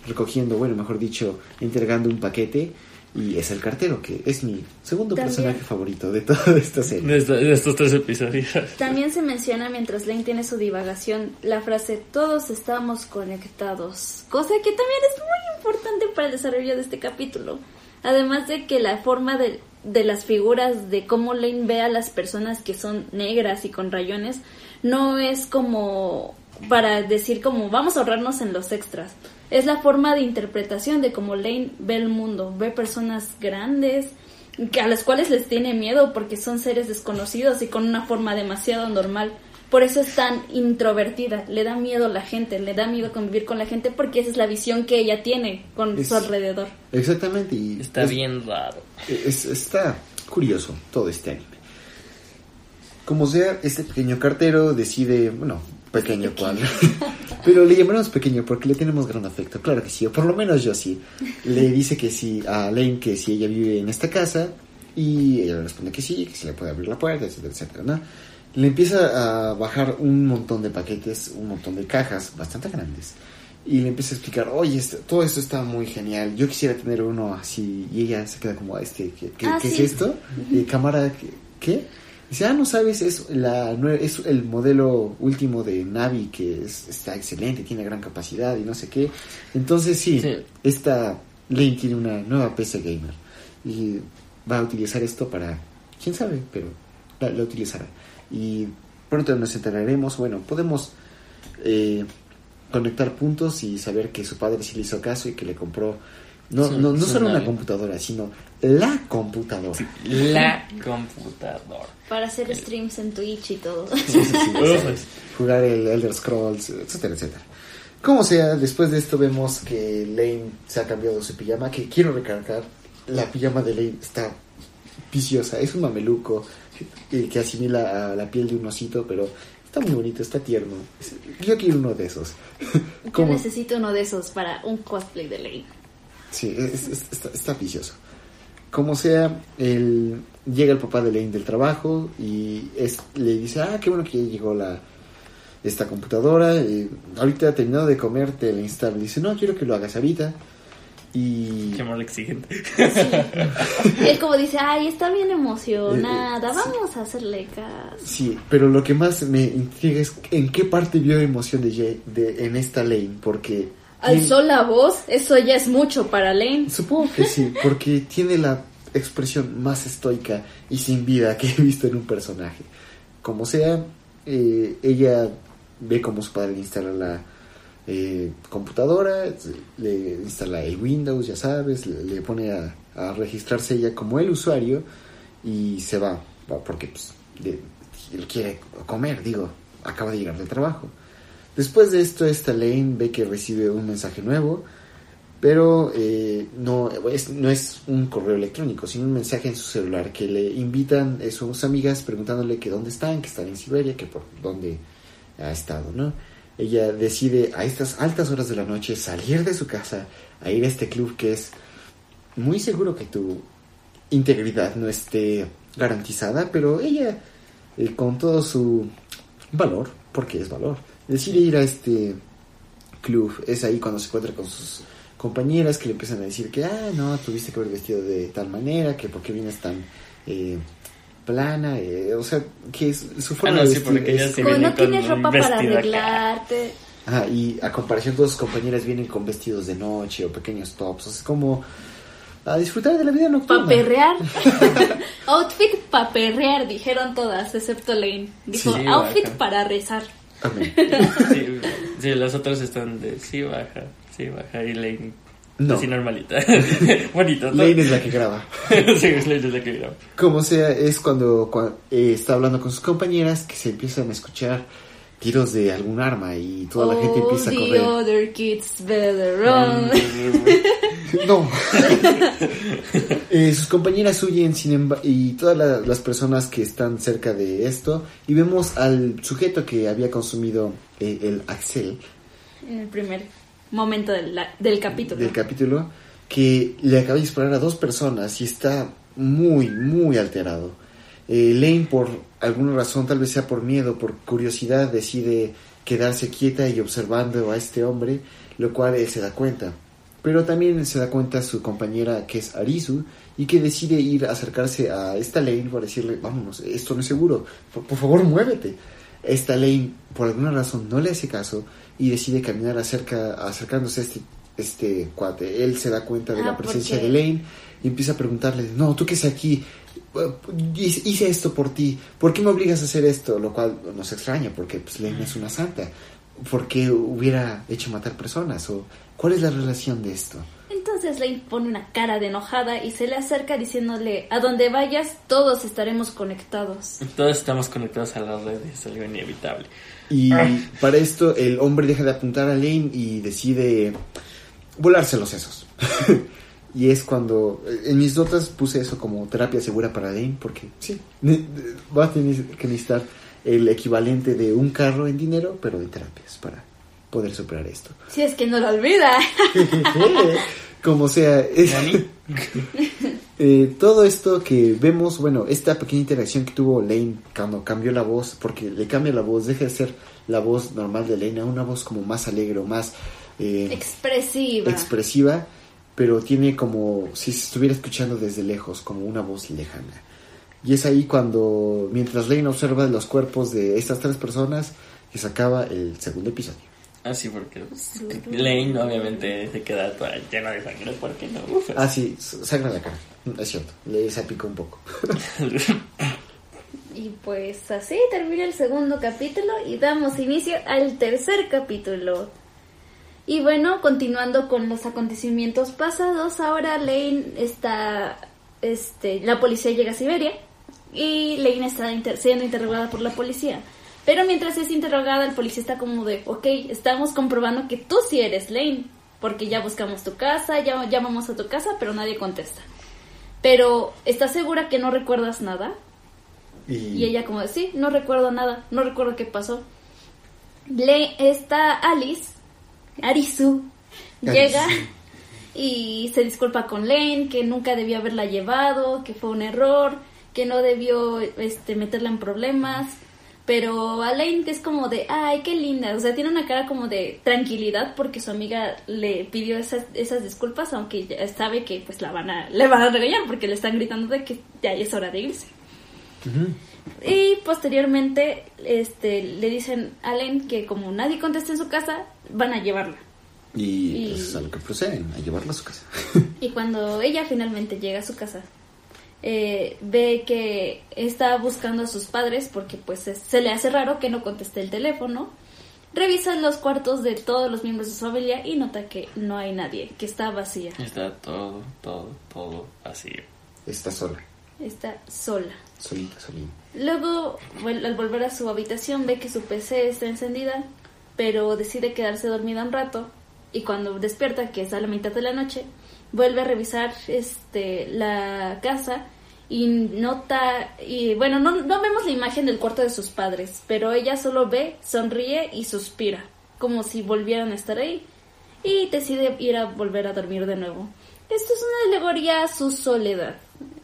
recogiendo, bueno, mejor dicho, entregando un paquete y es el cartero, que es mi segundo También. personaje favorito de toda esta De, serie. esta- de estos tres episodios. También se menciona mientras Lane tiene su divagación la frase todos estamos conectados, cosa que también es muy importante para el desarrollo de este capítulo. Además de que la forma de, de las figuras de cómo Lane ve a las personas que son negras y con rayones no es como para decir como vamos a ahorrarnos en los extras. Es la forma de interpretación de cómo Lane ve el mundo, ve personas grandes, que a las cuales les tiene miedo porque son seres desconocidos y con una forma demasiado normal. Por eso es tan introvertida, le da miedo a la gente, le da miedo convivir con la gente porque esa es la visión que ella tiene con Es- su alrededor. Exactamente. Y Está es- bien raro. Es- está curioso todo este anime. Como sea, este pequeño cartero decide, bueno, pequeño cual, pero le llamaremos pequeño porque le tenemos gran afecto, claro que sí, o por lo menos yo sí. Le dice que sí a Lane que si ella vive en esta casa y ella le responde que sí, que se le puede abrir la puerta, etcétera, etcétera, ¿no? Le empieza a bajar un montón de paquetes, un montón de cajas bastante grandes. Y le empieza a explicar, oye, esto- todo esto está muy genial, yo quisiera tener uno así. Y ella se queda como, este, ¿qué, qué- Ah, qué sí. es esto? Y cámara, ¿qué? Dice, ah, no sabes, es, la, es el modelo último de Navi que es- está excelente, tiene gran capacidad y no sé qué. Entonces sí, Sí. esta Lane tiene una nueva PC gamer y va a utilizar esto para, quién sabe, pero la, la utilizará. Y pronto nos enteraremos, bueno, podemos eh, conectar puntos y saber que su padre sí le hizo caso y que le compró no, Sí, no, no solo una computadora, sino la computadora. La computadora. Para hacer streams en Twitch y todo. Sí, sí, jugar el Elder Scrolls, etcétera, etcétera. Como sea, después de esto vemos que Lane se ha cambiado su pijama, que quiero recargar, la pijama de Lane está viciosa, es un mameluco que asimila a la piel de un osito, pero está muy bonito, está tierno. Yo quiero uno de esos. Yo necesito uno de esos para un cosplay de Lane. Sí, es- es- está, está vicioso. Como sea, el, llega el papá de Lane del trabajo y es, le dice, ah, qué bueno que ya llegó la, esta computadora. eh, ahorita terminado de comer, te la instalo. Dice, no, quiero que lo hagas ahorita. Y... Qué amor exigente. Él como dice, ay, está bien emocionada, vamos a hacerle caso. Sí, pero lo que más me intriga es en qué parte vio emoción de, Jay- de en esta Lane, porque... Alzó la voz, eso ya es mucho para Lane. Supongo que sí, porque tiene la expresión más estoica y sin vida que he visto en un personaje. Como sea, eh, ella ve como su padre le instala la eh, computadora, le instala el Windows, ya sabes, le, le pone a, a registrarse ella como el usuario y se va, porque pues, le- él quiere comer, digo, acaba de llegar del trabajo. Después de esto, esta Lane ve que recibe un mensaje nuevo, pero eh, no, es, no es un correo electrónico, sino un mensaje en su celular que le invitan eh, sus amigas preguntándole que dónde están, que están en Siberia, que por dónde ha estado, ¿no? Ella decide a estas altas horas de la noche salir de su casa a ir a este club que es muy seguro que tu integridad no esté garantizada, pero ella eh, con todo su valor, porque es valor, decide ir a este club. Es ahí cuando se encuentra con sus compañeras que le empiezan a decir que, ah, no, tuviste que haber vestido de tal manera, que por qué vienes tan eh, plana, eh, o sea, que es, su forma Ah, no, de sí, vestir es- viene no tienes ropa para acá. arreglarte. Ajá, y a comparación todas sus compañeras vienen con vestidos de noche o pequeños tops, o sea, es como a disfrutar de la vida nocturna. Pa' perrear. Outfit pa' perrear, dijeron todas, excepto Lane. Dijo, Sí, outfit baja. para rezar. Amén. Sí, sí, los otros están de sí baja, sí baja y Lane No. Así normalita. Bonito. ¿no? Lane es la que graba. sí, Lane es la que graba. Como sea, es cuando, cua- eh, está hablando con sus compañeras que se empiezan a escuchar tiros de algún arma y toda la gente All empieza a the correr. other kids better run. No. Eh, sus compañeras huyen sin y todas la- las personas que están cerca de esto y vemos al sujeto que había consumido eh, el Axel En el primer momento del, la- del capítulo. del capítulo que le acaba de disparar a dos personas y está muy muy alterado. Eh, Lane por alguna razón, tal vez sea por miedo, por curiosidad, decide quedarse quieta y observando a este hombre, lo cual él se da cuenta. Pero también se da cuenta su compañera que es Arisu y que decide ir a acercarse a esta Lane para decirle, vámonos, esto no es seguro, por, por favor muévete. Esta Lane por alguna razón no le hace caso y decide caminar acerca, acercándose a este, este cuate. Él se da cuenta de Ah, la presencia de Lane y empieza a preguntarle, no, tú qué haces aquí, Eh, hice esto por ti, ¿por qué me obligas a hacer esto? Lo cual nos extraña porque pues, Lane es una santa. ¿Por qué hubiera hecho matar personas? ¿O cuál es la relación de esto? Entonces Lane pone una cara de enojada y se le acerca diciéndole, a donde vayas todos estaremos conectados. Todos estamos conectados a las redes, es algo inevitable. Y Ah. para esto el hombre deja de apuntar a Lane y decide volarse los sesos. y es cuando en mis notas puse eso como terapia segura para Lane porque sí, va a tener que necesitar el equivalente de un carro en dinero, pero de terapias para poder superar esto. Si es que no lo olvida. Como sea, es- eh, todo esto que vemos, bueno, esta pequeña interacción que tuvo Lane cuando cambió la voz, porque le cambia la voz, deja de ser la voz normal de Lane a una voz como más alegre o más eh, Expresiva. expresiva, pero tiene como si se estuviera escuchando desde lejos, como una voz lejana. Y es ahí cuando, mientras Lane observa los cuerpos de estas tres personas, que se acaba el segundo episodio. Ah, sí, porque pues, Lane obviamente se queda toda llena de sangre, ¿por qué no? Uf. Ah, sí, s- sangra en la cara, es cierto, le salpicó un poco. Y pues así termina el segundo capítulo y damos inicio al tercer capítulo. Y bueno, continuando con los acontecimientos pasados, ahora Lane está, este, la policía llega a Siberia y Lane está inter- siendo interrogada por la policía. Pero mientras es interrogada, el policía está como de, ok, estamos comprobando que tú sí eres Lane, porque ya buscamos tu casa, ya llamamos a tu casa, pero nadie contesta. Pero, ¿estás segura que no recuerdas nada? Y ella como de, sí, no recuerdo nada, no recuerdo qué pasó. Le, está Alice, Arisu, llega y se disculpa con Lane, que nunca debió haberla llevado, que fue un error, que no debió este, meterla en problemas. Pero a Lane es como de, ay, qué linda. O sea, tiene una cara como de tranquilidad porque su amiga le pidió esas, esas disculpas, aunque ya sabe que pues la van a, le van a regañar porque le están gritando de que ya es hora de irse. Y posteriormente este, le dicen a Len que como nadie contesta en su casa, van a llevarla. Y, Y- pues a lo que proceden, a llevarla a su casa. Y cuando ella finalmente llega a su casa, eh, ve que está buscando a sus padres porque pues es- se le hace raro que no conteste el teléfono. Revisa los cuartos de todos los miembros de su familia y nota que no hay nadie, que está vacía, Está todo, todo, todo vacío. Está sola, está sola. Luego, al volver a su habitación, ve que su PC está encendida, pero decide quedarse dormida un rato. Y cuando despierta, que es a la mitad de la noche, vuelve a revisar este, la casa y nota. Y bueno, no, no vemos la imagen del cuarto de sus padres, pero ella solo ve, sonríe y suspira, como si volvieran a estar ahí. Y decide ir a volver a dormir de nuevo. Esto es una alegoría a su soledad.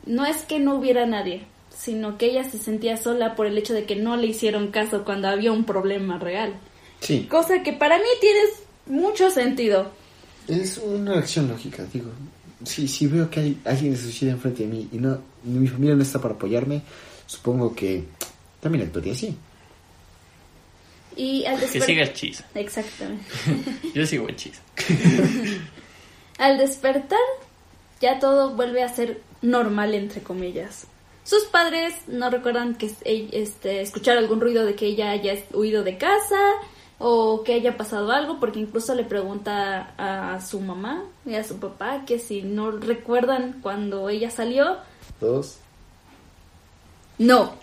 No es que no hubiera nadie, sino que ella se sentía sola por el hecho de que no le hicieron caso cuando había un problema real. Sí, Cosa que para mí tiene mucho sentido. es una acción lógica, digo. Si, si veo que hay alguien se suicida enfrente de mí y no mi familia no está para apoyarme, supongo que también actuaría así. Y al Que siga hechizo. Exactamente. Yo sigo hechizo. Al despertar, ya todo vuelve a ser normal, entre comillas. Sus padres no recuerdan que este, escuchar algún ruido de que ella haya huido de casa, o que haya pasado algo, porque incluso le pregunta a su mamá y a su papá que si no recuerdan cuando ella salió. Dos. No.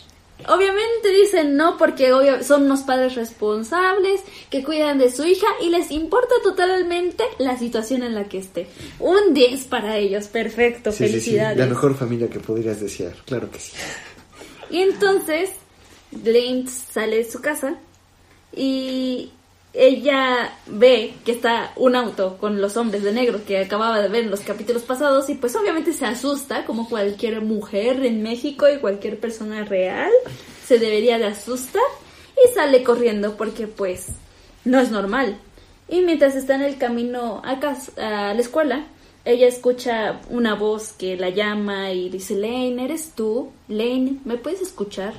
Obviamente dicen no porque obvio- son unos padres responsables que cuidan de su hija y les importa totalmente la situación en la que esté. Un 10 para ellos, perfecto, Sí, sí, sí. felicidades. La mejor familia que podrías desear. Claro que sí. Y entonces Blaine sale de su casa y ella ve que está un auto con los hombres de negro que acababa de ver en los capítulos pasados y pues obviamente se asusta como cualquier mujer en México y cualquier persona real se debería de asustar y sale corriendo porque pues no es normal. Y mientras está en el camino a, a la escuela, ella escucha una voz que la llama y dice, Lane, ¿eres tú? Lane, ¿me puedes escuchar?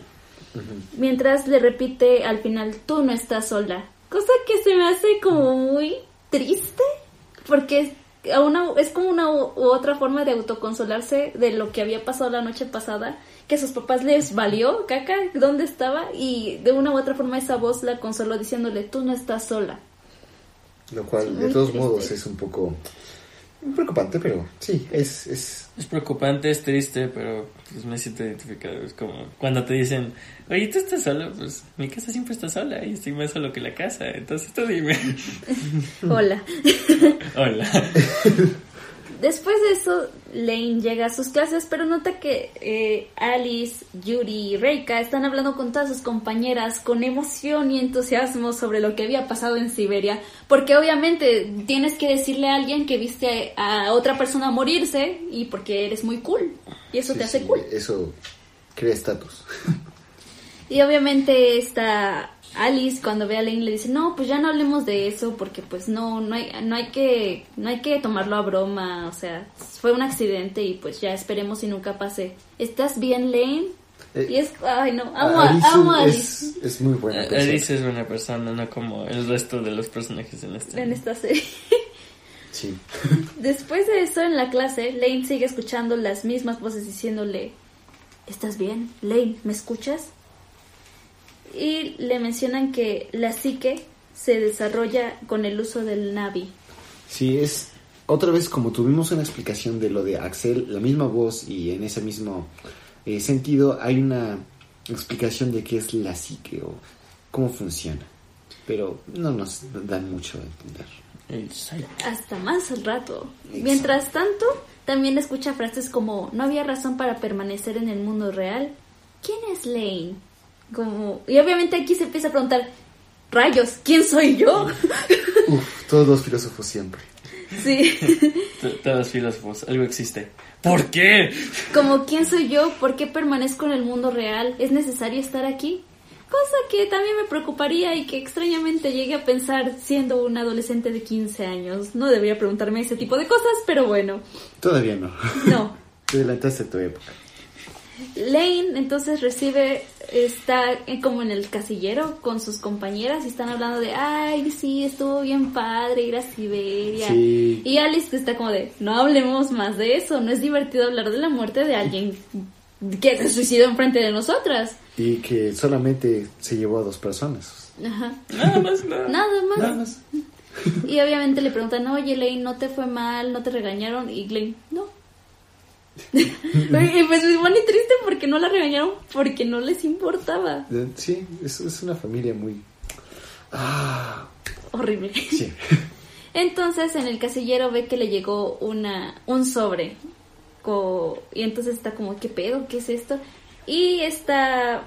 Mientras le repite al final, tú no estás sola. Cosa que se me hace como muy triste, porque es, a una, es como una u, otra forma de autoconsolarse de lo que había pasado la noche pasada, que a sus papás les valió caca dónde estaba y de una u otra forma esa voz la consoló diciéndole, tú no estás sola. Lo cual, de todos triste. modos, es un poco preocupante, pero sí, es, es Es preocupante, es triste, pero pues me siento identificado. Es como cuando te dicen, oye, ¿tú estás solo? Pues mi casa siempre está sola y estoy más solo que la casa. Entonces tú dime. Hola. Hola. Después de eso, Lane llega a sus clases, pero nota que eh, Alice, Yuri y Reika están hablando con todas sus compañeras con emoción y entusiasmo sobre lo que había pasado en Siberia, porque obviamente tienes que decirle a alguien que viste a otra persona morirse y porque eres muy cool y eso sí, te hace sí, cool. Eso crea estatus. Y obviamente esta Alice cuando ve a Lane le dice, no, pues ya no hablemos de eso porque pues no, no hay, no hay que, no hay que tomarlo a broma, o sea, fue un accidente y pues ya esperemos y nunca pase. ¿Estás bien, Lane? Eh, y es, ay no, amo, a- Alice amo a Alice es, es muy buena persona. Alice es buena persona, no como el resto de los personajes en este. en esta serie. Sí. Después de eso en la clase, Lane sigue escuchando las mismas voces diciéndole, ¿estás bien? Lane, ¿me escuchas? Y le mencionan que la psique se desarrolla con el uso del Navi. Sí, es otra vez como tuvimos una explicación de lo de Axel, la misma voz y en ese mismo eh, sentido hay una explicación de qué es la psique o cómo funciona. Pero no nos dan mucho a entender. Hasta más al rato. Exacto. Mientras tanto, también escucha frases como, no había razón para permanecer en el mundo real. ¿Quién es Lane? Como, y obviamente aquí se empieza a preguntar, rayos, ¿quién soy yo? Uf, todos los filósofos siempre. sí. Todos los filósofos, algo existe. ¿Por qué? Como quién soy yo, por qué permanezco en el mundo real, es necesario estar aquí. Cosa que también me preocuparía y que extrañamente llegué a pensar siendo un adolescente de 15 años. No debería preguntarme ese tipo de cosas, pero bueno, Todavía no. no. Te adelantaste tu época. Lane entonces recibe, está eh, como en el casillero con sus compañeras y están hablando de, ay, sí, estuvo bien padre ir a Siberia. Sí. Y Alice está como de, no hablemos más de eso, no es divertido hablar de la muerte de alguien que se suicidó enfrente de nosotras. Y que solamente se llevó a dos personas. Ajá. Nada más, nada. Nada más. Nada más. Y obviamente le preguntan, oye, Lane, ¿no te fue mal? ¿No te regañaron? Y Lane, no. y pues me pone triste porque no la regañaron porque no les importaba. Eh, Sí, es, es una familia muy... Ah, Horrible. sí. Entonces en el casillero ve que le llegó una un sobre. Co- y entonces está como, ¿qué pedo? ¿Qué es esto? Y esta,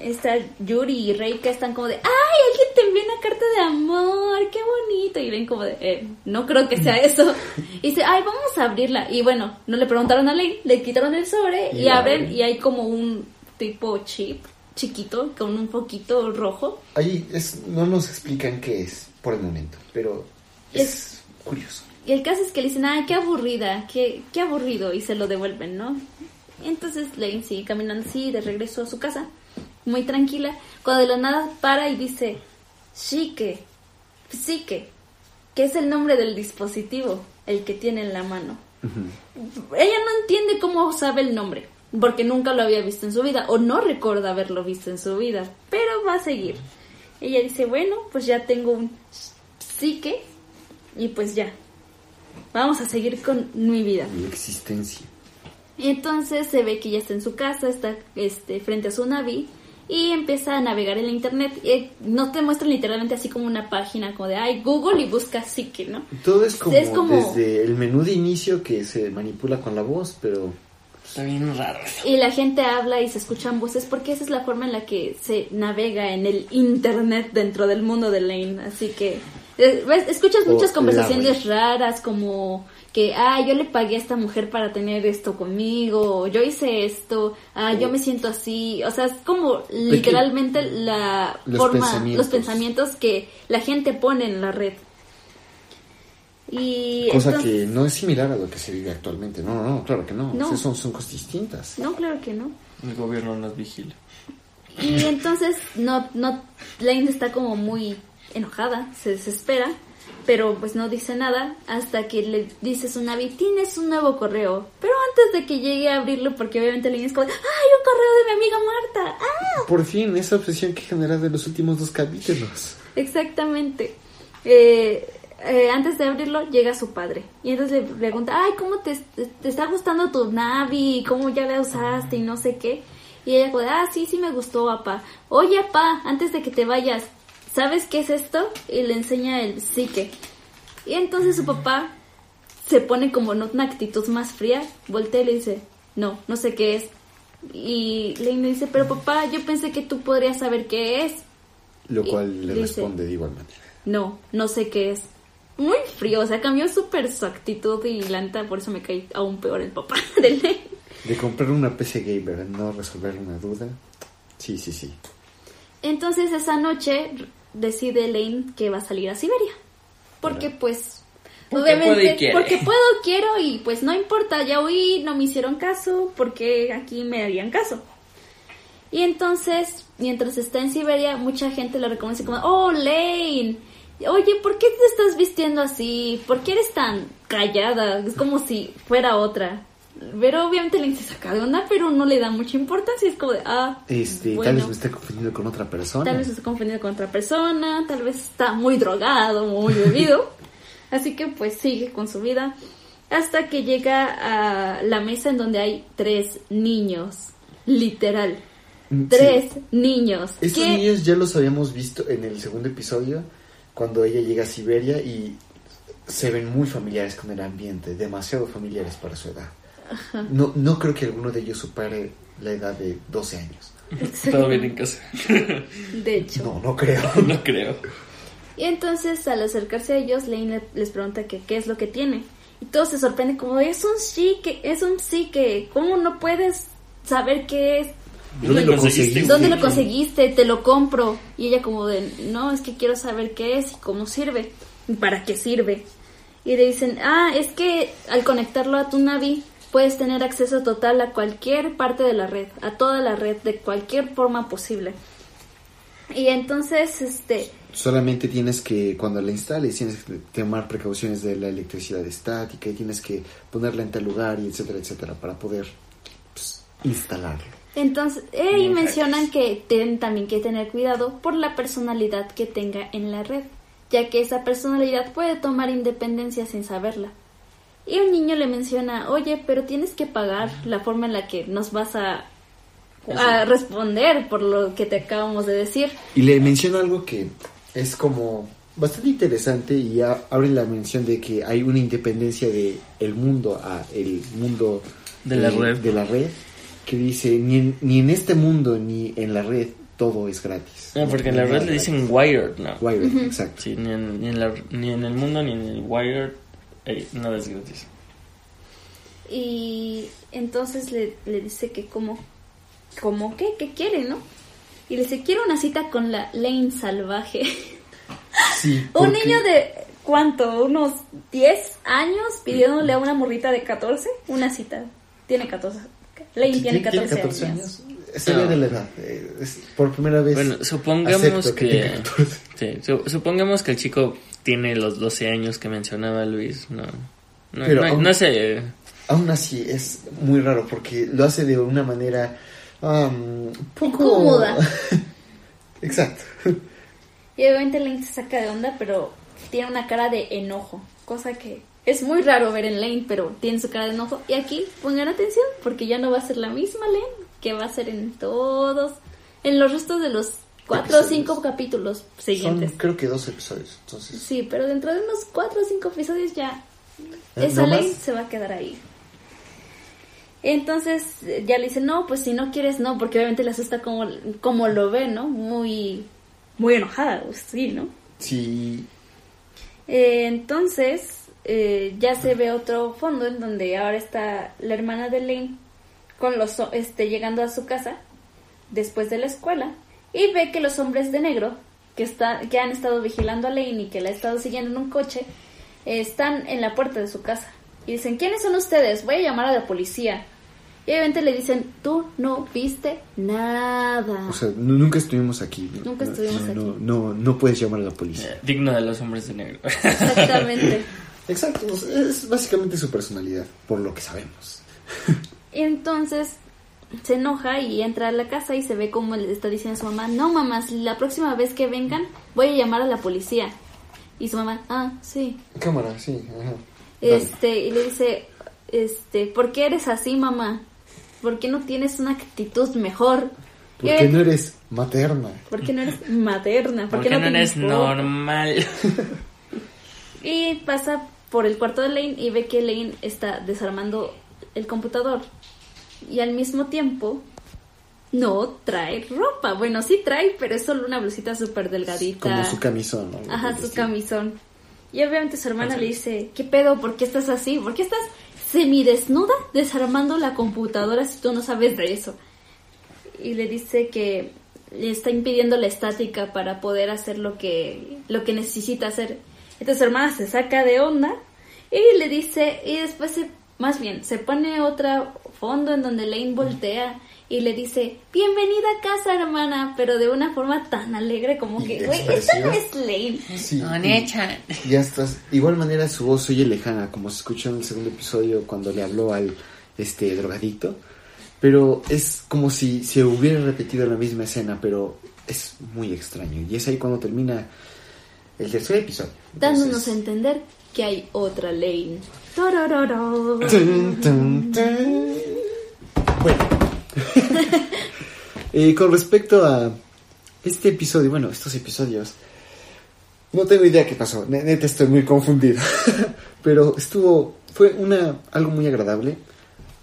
esta Yuri y Reika están como de, ¡ay! Alguien te envió una carta de amor, qué bonito. Y ven como de, "Eh, no creo que sea eso. Y dice, ¡ay! Vamos a abrirla. Y bueno, no le preguntaron a Lane, le quitaron el sobre y, Y abren y hay como un tipo chip chiquito con un poquito rojo. Ahí es, no nos explican qué es por el momento, pero es curioso. Y el caso es que le dicen, ay, qué aburrida, qué, qué aburrido, y se lo devuelven, ¿no? Entonces Lane sigue caminando así de regreso a su casa, muy tranquila, cuando de la nada para y dice, Shike, Psique, que es el nombre del dispositivo, el que tiene en la mano. Ella no entiende cómo sabe el nombre, porque nunca lo había visto en su vida, o no recuerda haberlo visto en su vida, pero va a seguir. Ella dice, bueno, pues ya tengo un psique y pues ya, vamos a seguir con mi vida. Mi existencia. Y entonces se ve que ya está en su casa, está este, frente a su navi y empieza a navegar en la internet. Y no te muestran literalmente así como una página como de, ay, Google y busca psique, ¿no? Todo es como, Es como- desde el menú de inicio que se manipula con la voz, pero Está bien raro. Y la gente habla y se escuchan voces porque esa es la forma en la que se navega en el internet dentro del mundo de Lane. Así que eh, ves, escuchas muchas conversaciones raras como que, ah, yo le pagué a esta mujer para tener esto conmigo, o yo hice esto, ah, yo O- me siento así. O sea, es como literalmente la Los forma, pensamientos. los pensamientos que la gente pone en la red. Y cosa entonces- que no es similar a lo que se vive actualmente. No, no, no, claro que no. No. O sea, son, son cosas distintas. No, claro que no. El gobierno nos vigila. Y entonces no, no, Lane está como muy enojada, se desespera, pero pues no dice nada hasta que le dice a su Navi, tienes un nuevo correo. Pero antes de que llegue a abrirlo, porque obviamente Lane es como, ¡ay, un correo de mi amiga Marta! ¡Ah! Por fin, esa obsesión que genera de los últimos dos capítulos. Exactamente. Eh, eh, antes de abrirlo, llega su padre. Y entonces le pregunta, ay, ¿cómo te, te está gustando tu Navi? ¿Cómo ya la usaste? Y no sé qué. Y ella dice, ah, sí, sí me gustó, papá. Oye, papá, antes de que te vayas, ¿sabes qué es esto? Y le enseña el psique. Y entonces su papá se pone como en una actitud más fría, voltea y le dice, no, no sé qué es. Y Lane le dice, pero papá, yo pensé que tú podrías saber qué es. Lo Y cual le dice- responde de igual manera. No, no sé qué es. Muy frío, o sea, cambió súper su actitud y la neta, por eso me cae aún peor el papá de Lane. De comprar una PC gamer, no resolver una duda. Sí, sí, sí. Entonces esa noche decide Lane que va a salir a Siberia. Porque Bueno. pues... Porque obviamente, quiere. porque puedo, quiero y pues no importa, ya huí, no me hicieron caso, porque aquí me harían caso. Y entonces, mientras está en Siberia, mucha gente lo reconoce como, oh, Lane, oye, ¿por qué te estás vistiendo así? ¿Por qué eres tan callada? Es como si fuera otra. Pero obviamente Lane se saca de onda, pero no le da mucha importancia, es como de, ah, Este, tal vez me esté confundiendo con otra persona. Tal vez confundido con otra persona, tal vez está muy drogado, muy bebido. Así que pues sigue con su vida hasta que llega a la mesa en donde hay tres niños, literal. Mm, sí. Tres niños. Estos que- niños ya los habíamos visto en el segundo episodio, cuando ella llega a Siberia y se ven muy familiares con el ambiente, demasiado familiares para su edad. No, no creo que alguno de ellos supere la edad de 12 años. Todo bien en casa. De hecho. No, no creo. no creo. Y entonces al acercarse a ellos, Lane le- les pregunta que qué es lo que tiene. Y todos se sorprenden como, es un sí que, es un sí que, ¿cómo no puedes saber qué es? ¿Dónde lo conseguiste? ¿Dónde lo conseguiste? Te lo compro. Y ella como de, no, es que quiero saber qué es y cómo sirve. ¿Y para qué sirve? Y le dicen, ah, es que al conectarlo a tu Navi puedes tener acceso total a cualquier parte de la red, a toda la red, de cualquier forma posible. Y entonces, este, Solamente tienes que, cuando la instales, tienes que tomar precauciones de la electricidad estática y tienes que ponerla en tal lugar y etcétera, etcétera, para poder pues, instalarlo. Entonces, eh, y mencionan que tienen también que tener cuidado por la personalidad que tenga en la red, ya que esa personalidad puede tomar independencia sin saberla. Y un niño le menciona, oye, pero tienes que pagar la forma en la que nos vas a, a responder por lo que te acabamos de decir. Y le menciona algo que es como bastante interesante y ya abre la mención de que hay una independencia de el mundo a el mundo De la eh, red. de la red que dice ni en, ni en este mundo ni en la red todo es gratis. No, porque en la red le dicen wired, ¿no? Wired, exacto. Sí, ni en, ni, en la- ni en el mundo ni en el wired, ey, nada es gratis. Y entonces le, le dice que como, como qué, qué quiere, ¿no? Y le dice, quiero una cita con la Lane salvaje. Sí, Un porque- niño de, ¿cuánto? ¿Unos 10 años pidiéndole a una morrita de 14 una cita? Tiene 14. Lane tiene 14, años. Sería No. de la edad. eh, es por primera vez. Bueno, supongamos que... 14. sí, su- supongamos que el chico tiene los 12 años que mencionaba Luis, no... No, Pero no, aún- no sé... Aún así es muy raro porque lo hace de una manera um, poco Incómoda. Exacto. Y obviamente Lane se saca de onda, pero tiene una cara de enojo, cosa que es muy raro ver en Lane, pero tiene su cara de enojo. Y aquí pongan atención, porque ya no va a ser la misma Lane que va a ser en todos, en los restos de los cuatro o cinco capítulos siguientes. Son creo que dos episodios, entonces. Sí, pero dentro de unos cuatro o cinco episodios ya ¿Eh? esa ¿No ley más? se va a quedar ahí. Entonces eh, ya le dice, no, pues si no quieres, no, porque obviamente le asusta como, como lo ve, ¿no? Muy, muy enojada, pues, sí, ¿no? Sí, Eh, entonces eh, ya se ve otro fondo en donde ahora está la hermana de Lane con los este llegando a su casa después de la escuela y ve que los hombres de negro que está que han estado vigilando a Lane y que la ha estado siguiendo en un coche eh, están en la puerta de su casa y dicen quiénes son ustedes voy a llamar a la policía y obviamente le dicen tú no viste nada o sea, nu- nunca estuvimos aquí. ¿no? Nunca No, estuvimos no, aquí. No, no, no puedes llamar a la policía. Eh, digno de los hombres de negro. exactamente Exacto, es básicamente su personalidad, por lo que sabemos. Y entonces se enoja y entra a la casa y se ve como le está diciendo a su mamá, no mamá, si la próxima vez que vengan voy a llamar a la policía. Y su mamá, ah, sí. Cámara, sí, ajá. Este, y le dice, este, ¿por qué eres así, mamá? ¿Por qué no tienes una actitud mejor? ¿Por qué no eres materna? ¿Por qué no eres materna? ¿Por Porque qué no, eres normal. Y pasa por el cuarto de Lane y ve que Lane está desarmando el computador. Y al mismo tiempo no trae ropa. Bueno, sí trae, pero es solo una blusita súper delgadita. Como su camisón, ¿no? Ajá, su camisón. Y obviamente su hermana le dice, ¿qué pedo? ¿Por qué estás así? ¿Por qué estás semidesnuda desarmando la computadora si tú no sabes de eso? Y le dice que le está impidiendo la estática para poder hacer lo que, lo que necesita hacer. Entonces su hermana se saca de onda y le dice, y después se, más bien, se pone otro fondo en donde Lane voltea y le dice, bienvenida a casa hermana, pero de una forma tan alegre como Y que, güey, esta no es Lane. Sí, No, y- Necha. Ya estás. Igual manera su voz oye lejana, como se escuchó en el segundo episodio cuando le habló al este drogadicto. Pero es como si se hubiera repetido la misma escena, pero es muy extraño. Y es ahí cuando termina el tercer episodio. dándonos a entender que hay otra Lane. Tun, tun, tun. Bueno. Eh, con respecto a este episodio, bueno, estos episodios, no tengo idea qué pasó. ne- Neta estoy muy confundido. Pero estuvo, fue una algo muy agradable.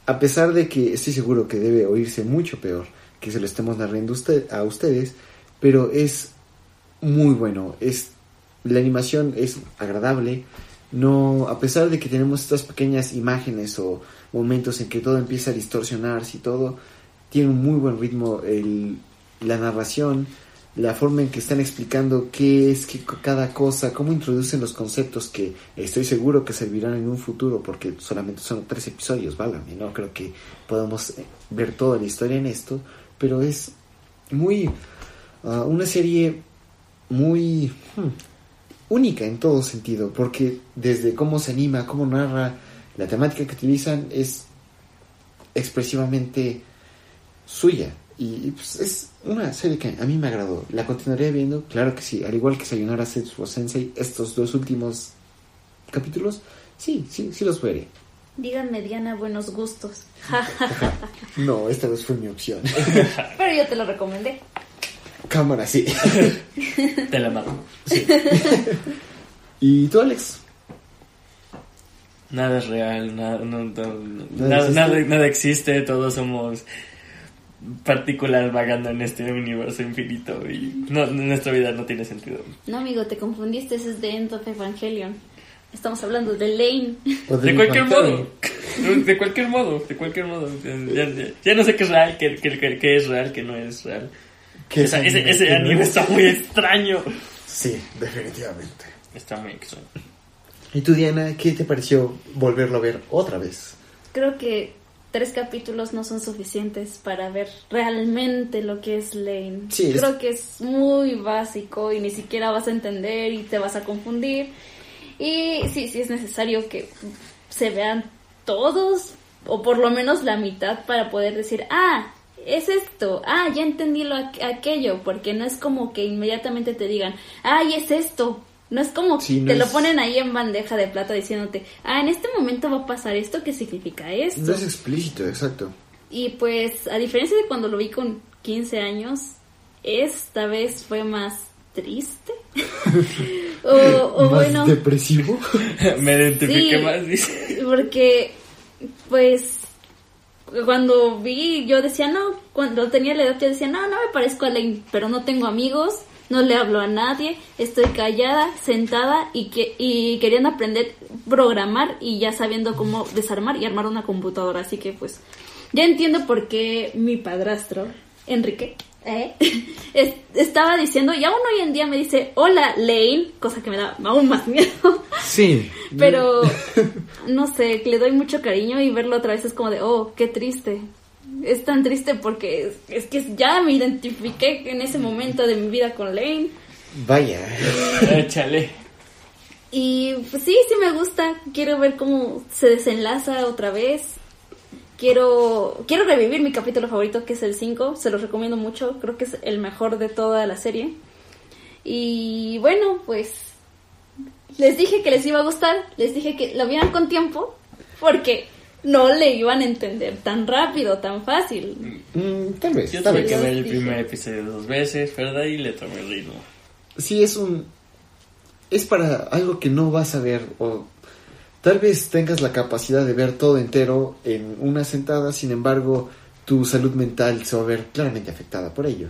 A pesar de que estoy seguro que debe oírse mucho peor que se lo estemos narrando a ustedes, pero es muy bueno. Es la animación es agradable. No, a pesar de que tenemos estas pequeñas imágenes o momentos en que todo empieza a distorsionarse y todo, tiene un muy buen ritmo el, la narración, la forma en que están explicando qué es qué, cada cosa, cómo introducen los conceptos que estoy seguro que servirán en un futuro porque solamente son tres episodios, válgame, no creo que podamos eh, ver toda la historia en esto, pero es muy ah, una serie muy hmm, única en todo sentido, porque desde cómo se anima, cómo narra, la temática que utilizan es expresivamente suya. Y, pues, es una serie que a mí me agradó. La continuaré viendo, claro que sí. Al igual que Sayonara Setsuo Sensei, estos dos últimos capítulos, sí, sí, sí los veré. Díganme, Diana, buenos gustos. No, esta vez fue mi opción. Pero yo te lo recomendé. Cámara, sí. Te la mato. ¿Y tú, Alex? Nada es real, nada, no- no- no- Nada nada, existe. nada- nada existe, todos somos partículas vagando en este universo infinito y no, nuestra vida no tiene sentido. No, amigo, te confundiste. Ese es de End of Evangelion. Estamos hablando de Lane. ¿O De cualquier modo, de cualquier modo, de cualquier modo. Ya, ya- ya no sé qué es real, qué, qué- qué- qué es real, qué no es real. ¿Qué Esa- ese anime? está muy extraño. Sí, definitivamente. Está muy extraño. ¿Y tú, Diana, qué te pareció volverlo a ver otra vez? Creo que tres capítulos no son suficientes para ver realmente lo que es Lane. Sí, es- Creo que es muy básico y ni siquiera vas a entender y te vas a confundir. Y sí, sí es necesario que se vean todos o por lo menos la mitad para poder decir, ah, es esto, ah, ya entendí lo aqu- aquello, porque no es como que inmediatamente te digan, ay, es esto. No es como Sí, que no te lo ponen ahí en bandeja de plata diciéndote, ah, en este momento va a pasar esto, ¿qué significa esto? No es explícito, exacto. Y pues, a diferencia de cuando lo vi con 15 años, esta vez fue más triste. o, o Más bueno, depresivo. Me identifiqué Sí. más, dice. porque, pues, cuando vi, yo decía, no, cuando tenía la edad, yo decía, no, no me parezco a Lane, pero no tengo amigos, no le hablo a nadie, estoy callada, sentada y, que, y queriendo aprender programar y ya sabiendo cómo desarmar y armar una computadora. Así que, pues, ya entiendo por qué mi padrastro, Enrique, ¿eh? es- estaba diciendo, y aún hoy en día me dice, hola Lane, cosa que me da aún más miedo. Sí. Pero, no sé, le doy mucho cariño y verlo otra vez es como de, oh, qué triste. Es tan triste porque es, es que ya me identifiqué en ese momento de mi vida con Lane. Vaya. Échale. Y pues sí, sí me gusta. Quiero ver cómo se desenlaza otra vez. Quiero, quiero revivir mi capítulo favorito, que es el 5. Se los recomiendo mucho. Creo que es el mejor de toda la serie. Y bueno, pues les dije que les iba a gustar. Les dije que lo vieran con tiempo. Porque no le iban a entender tan rápido, tan fácil. Mm, tal vez, Yo tal tuve vez. que ver el dije. primer episodio dos veces, ¿verdad? Y le tomé el ritmo. Sí, es un... Es para algo que no vas a ver o tal vez tengas la capacidad de ver todo entero en una sentada, sin embargo, tu salud mental se va a ver claramente afectada por ello.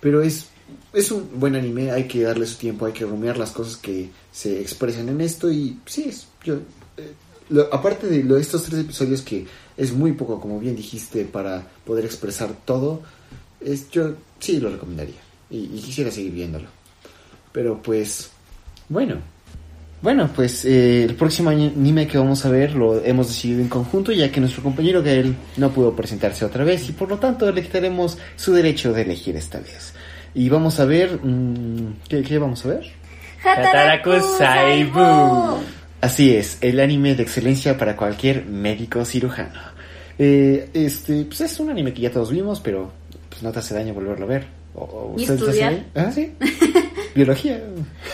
Pero es, es un buen anime, hay que darle su tiempo, hay que rumiar las cosas que se expresan en esto y sí, es, yo... eh, lo- aparte de estos tres episodios que es muy poco, como bien dijiste, para poder expresar todo, es, yo sí lo recomendaría y quisiera seguir viéndolo. Pero pues, bueno. Bueno, pues eh, el próximo anime que vamos a ver lo hemos decidido en conjunto ya que nuestro compañero Gael no pudo presentarse otra vez y por lo tanto le quitaremos su derecho de elegir esta vez. Y vamos a ver... mm, ¿qué, ¿Qué vamos a ver? Hataraku Saibu. Así es, el anime de excelencia para cualquier médico cirujano. Eh, este, pues es un anime que ya todos vimos, pero pues no te hace daño volverlo a ver. O. Ah, sí. Biología.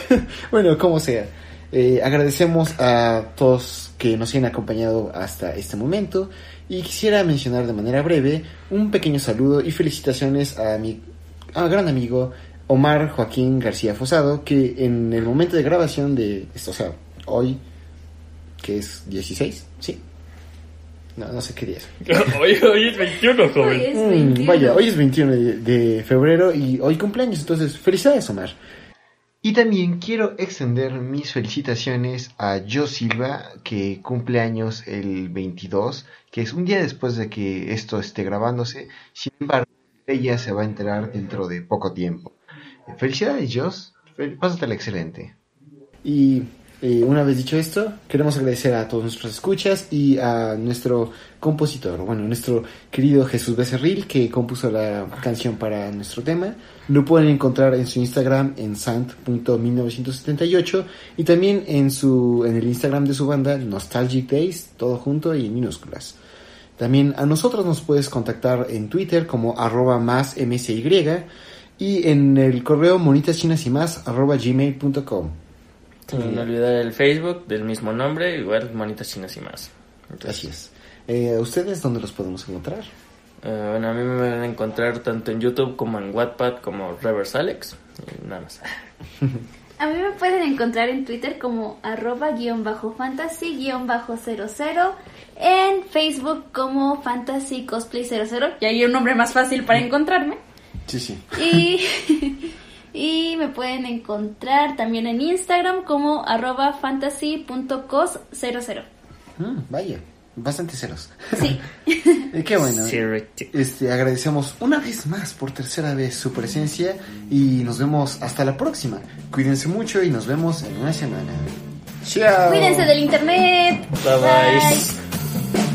bueno, como sea. Eh, agradecemos a todos que nos hayan acompañado hasta este momento y quisiera mencionar de manera breve un pequeño saludo y felicitaciones a mi a gran amigo Omar Joaquín García Fosado que en el momento de grabación de esto, o sea, hoy que es 16, sí. No, no sé qué día es. Hoy, hoy es 21, Hoy joven. es Mm, 21. vaya, hoy es 21 de, de febrero y hoy cumpleaños, entonces felicidades Omar. Y también quiero extender mis felicitaciones a Jo Silva, que cumple años el 22, que es un día después de que esto esté grabándose. Sin embargo, ella se va a enterar dentro de poco tiempo. Felicidades, Jos. Pásatela excelente. Y eh, una vez dicho esto, queremos agradecer a todos nuestros escuchas y a nuestro compositor, bueno, nuestro querido Jesús Becerril, que compuso la canción para nuestro tema. Lo pueden encontrar en su Instagram en sant.1978 y también en su en el Instagram de su banda Nostalgic Days, todo junto y en minúsculas. También a nosotros nos puedes contactar en Twitter como arroba más msy y en el correo monitas chinas y más arroba gmail.com. Sin olvidar el Facebook del mismo nombre, igual Monitas Chinas y más. Entonces, Así es. Eh, ¿a ¿Ustedes dónde los podemos encontrar? eh, bueno, a mí me van a encontrar tanto en YouTube como en Wattpad como Reverse Alex. Y nada más. A mí me pueden encontrar en Twitter como arroba guion bajo fantasy guion bajo 00, en Facebook como fantasy cosplay 00, y hay un nombre más fácil para encontrarme. Sí, sí. Y, y me pueden encontrar también en Instagram como arroba fantasy.cos00. Mm, vaya, bastante ceros. Sí. Qué bueno. Este, agradecemos una vez más por tercera vez su presencia y nos vemos hasta la próxima. Cuídense mucho y nos vemos en una semana. Chao. Cuídense del internet. Bye bye.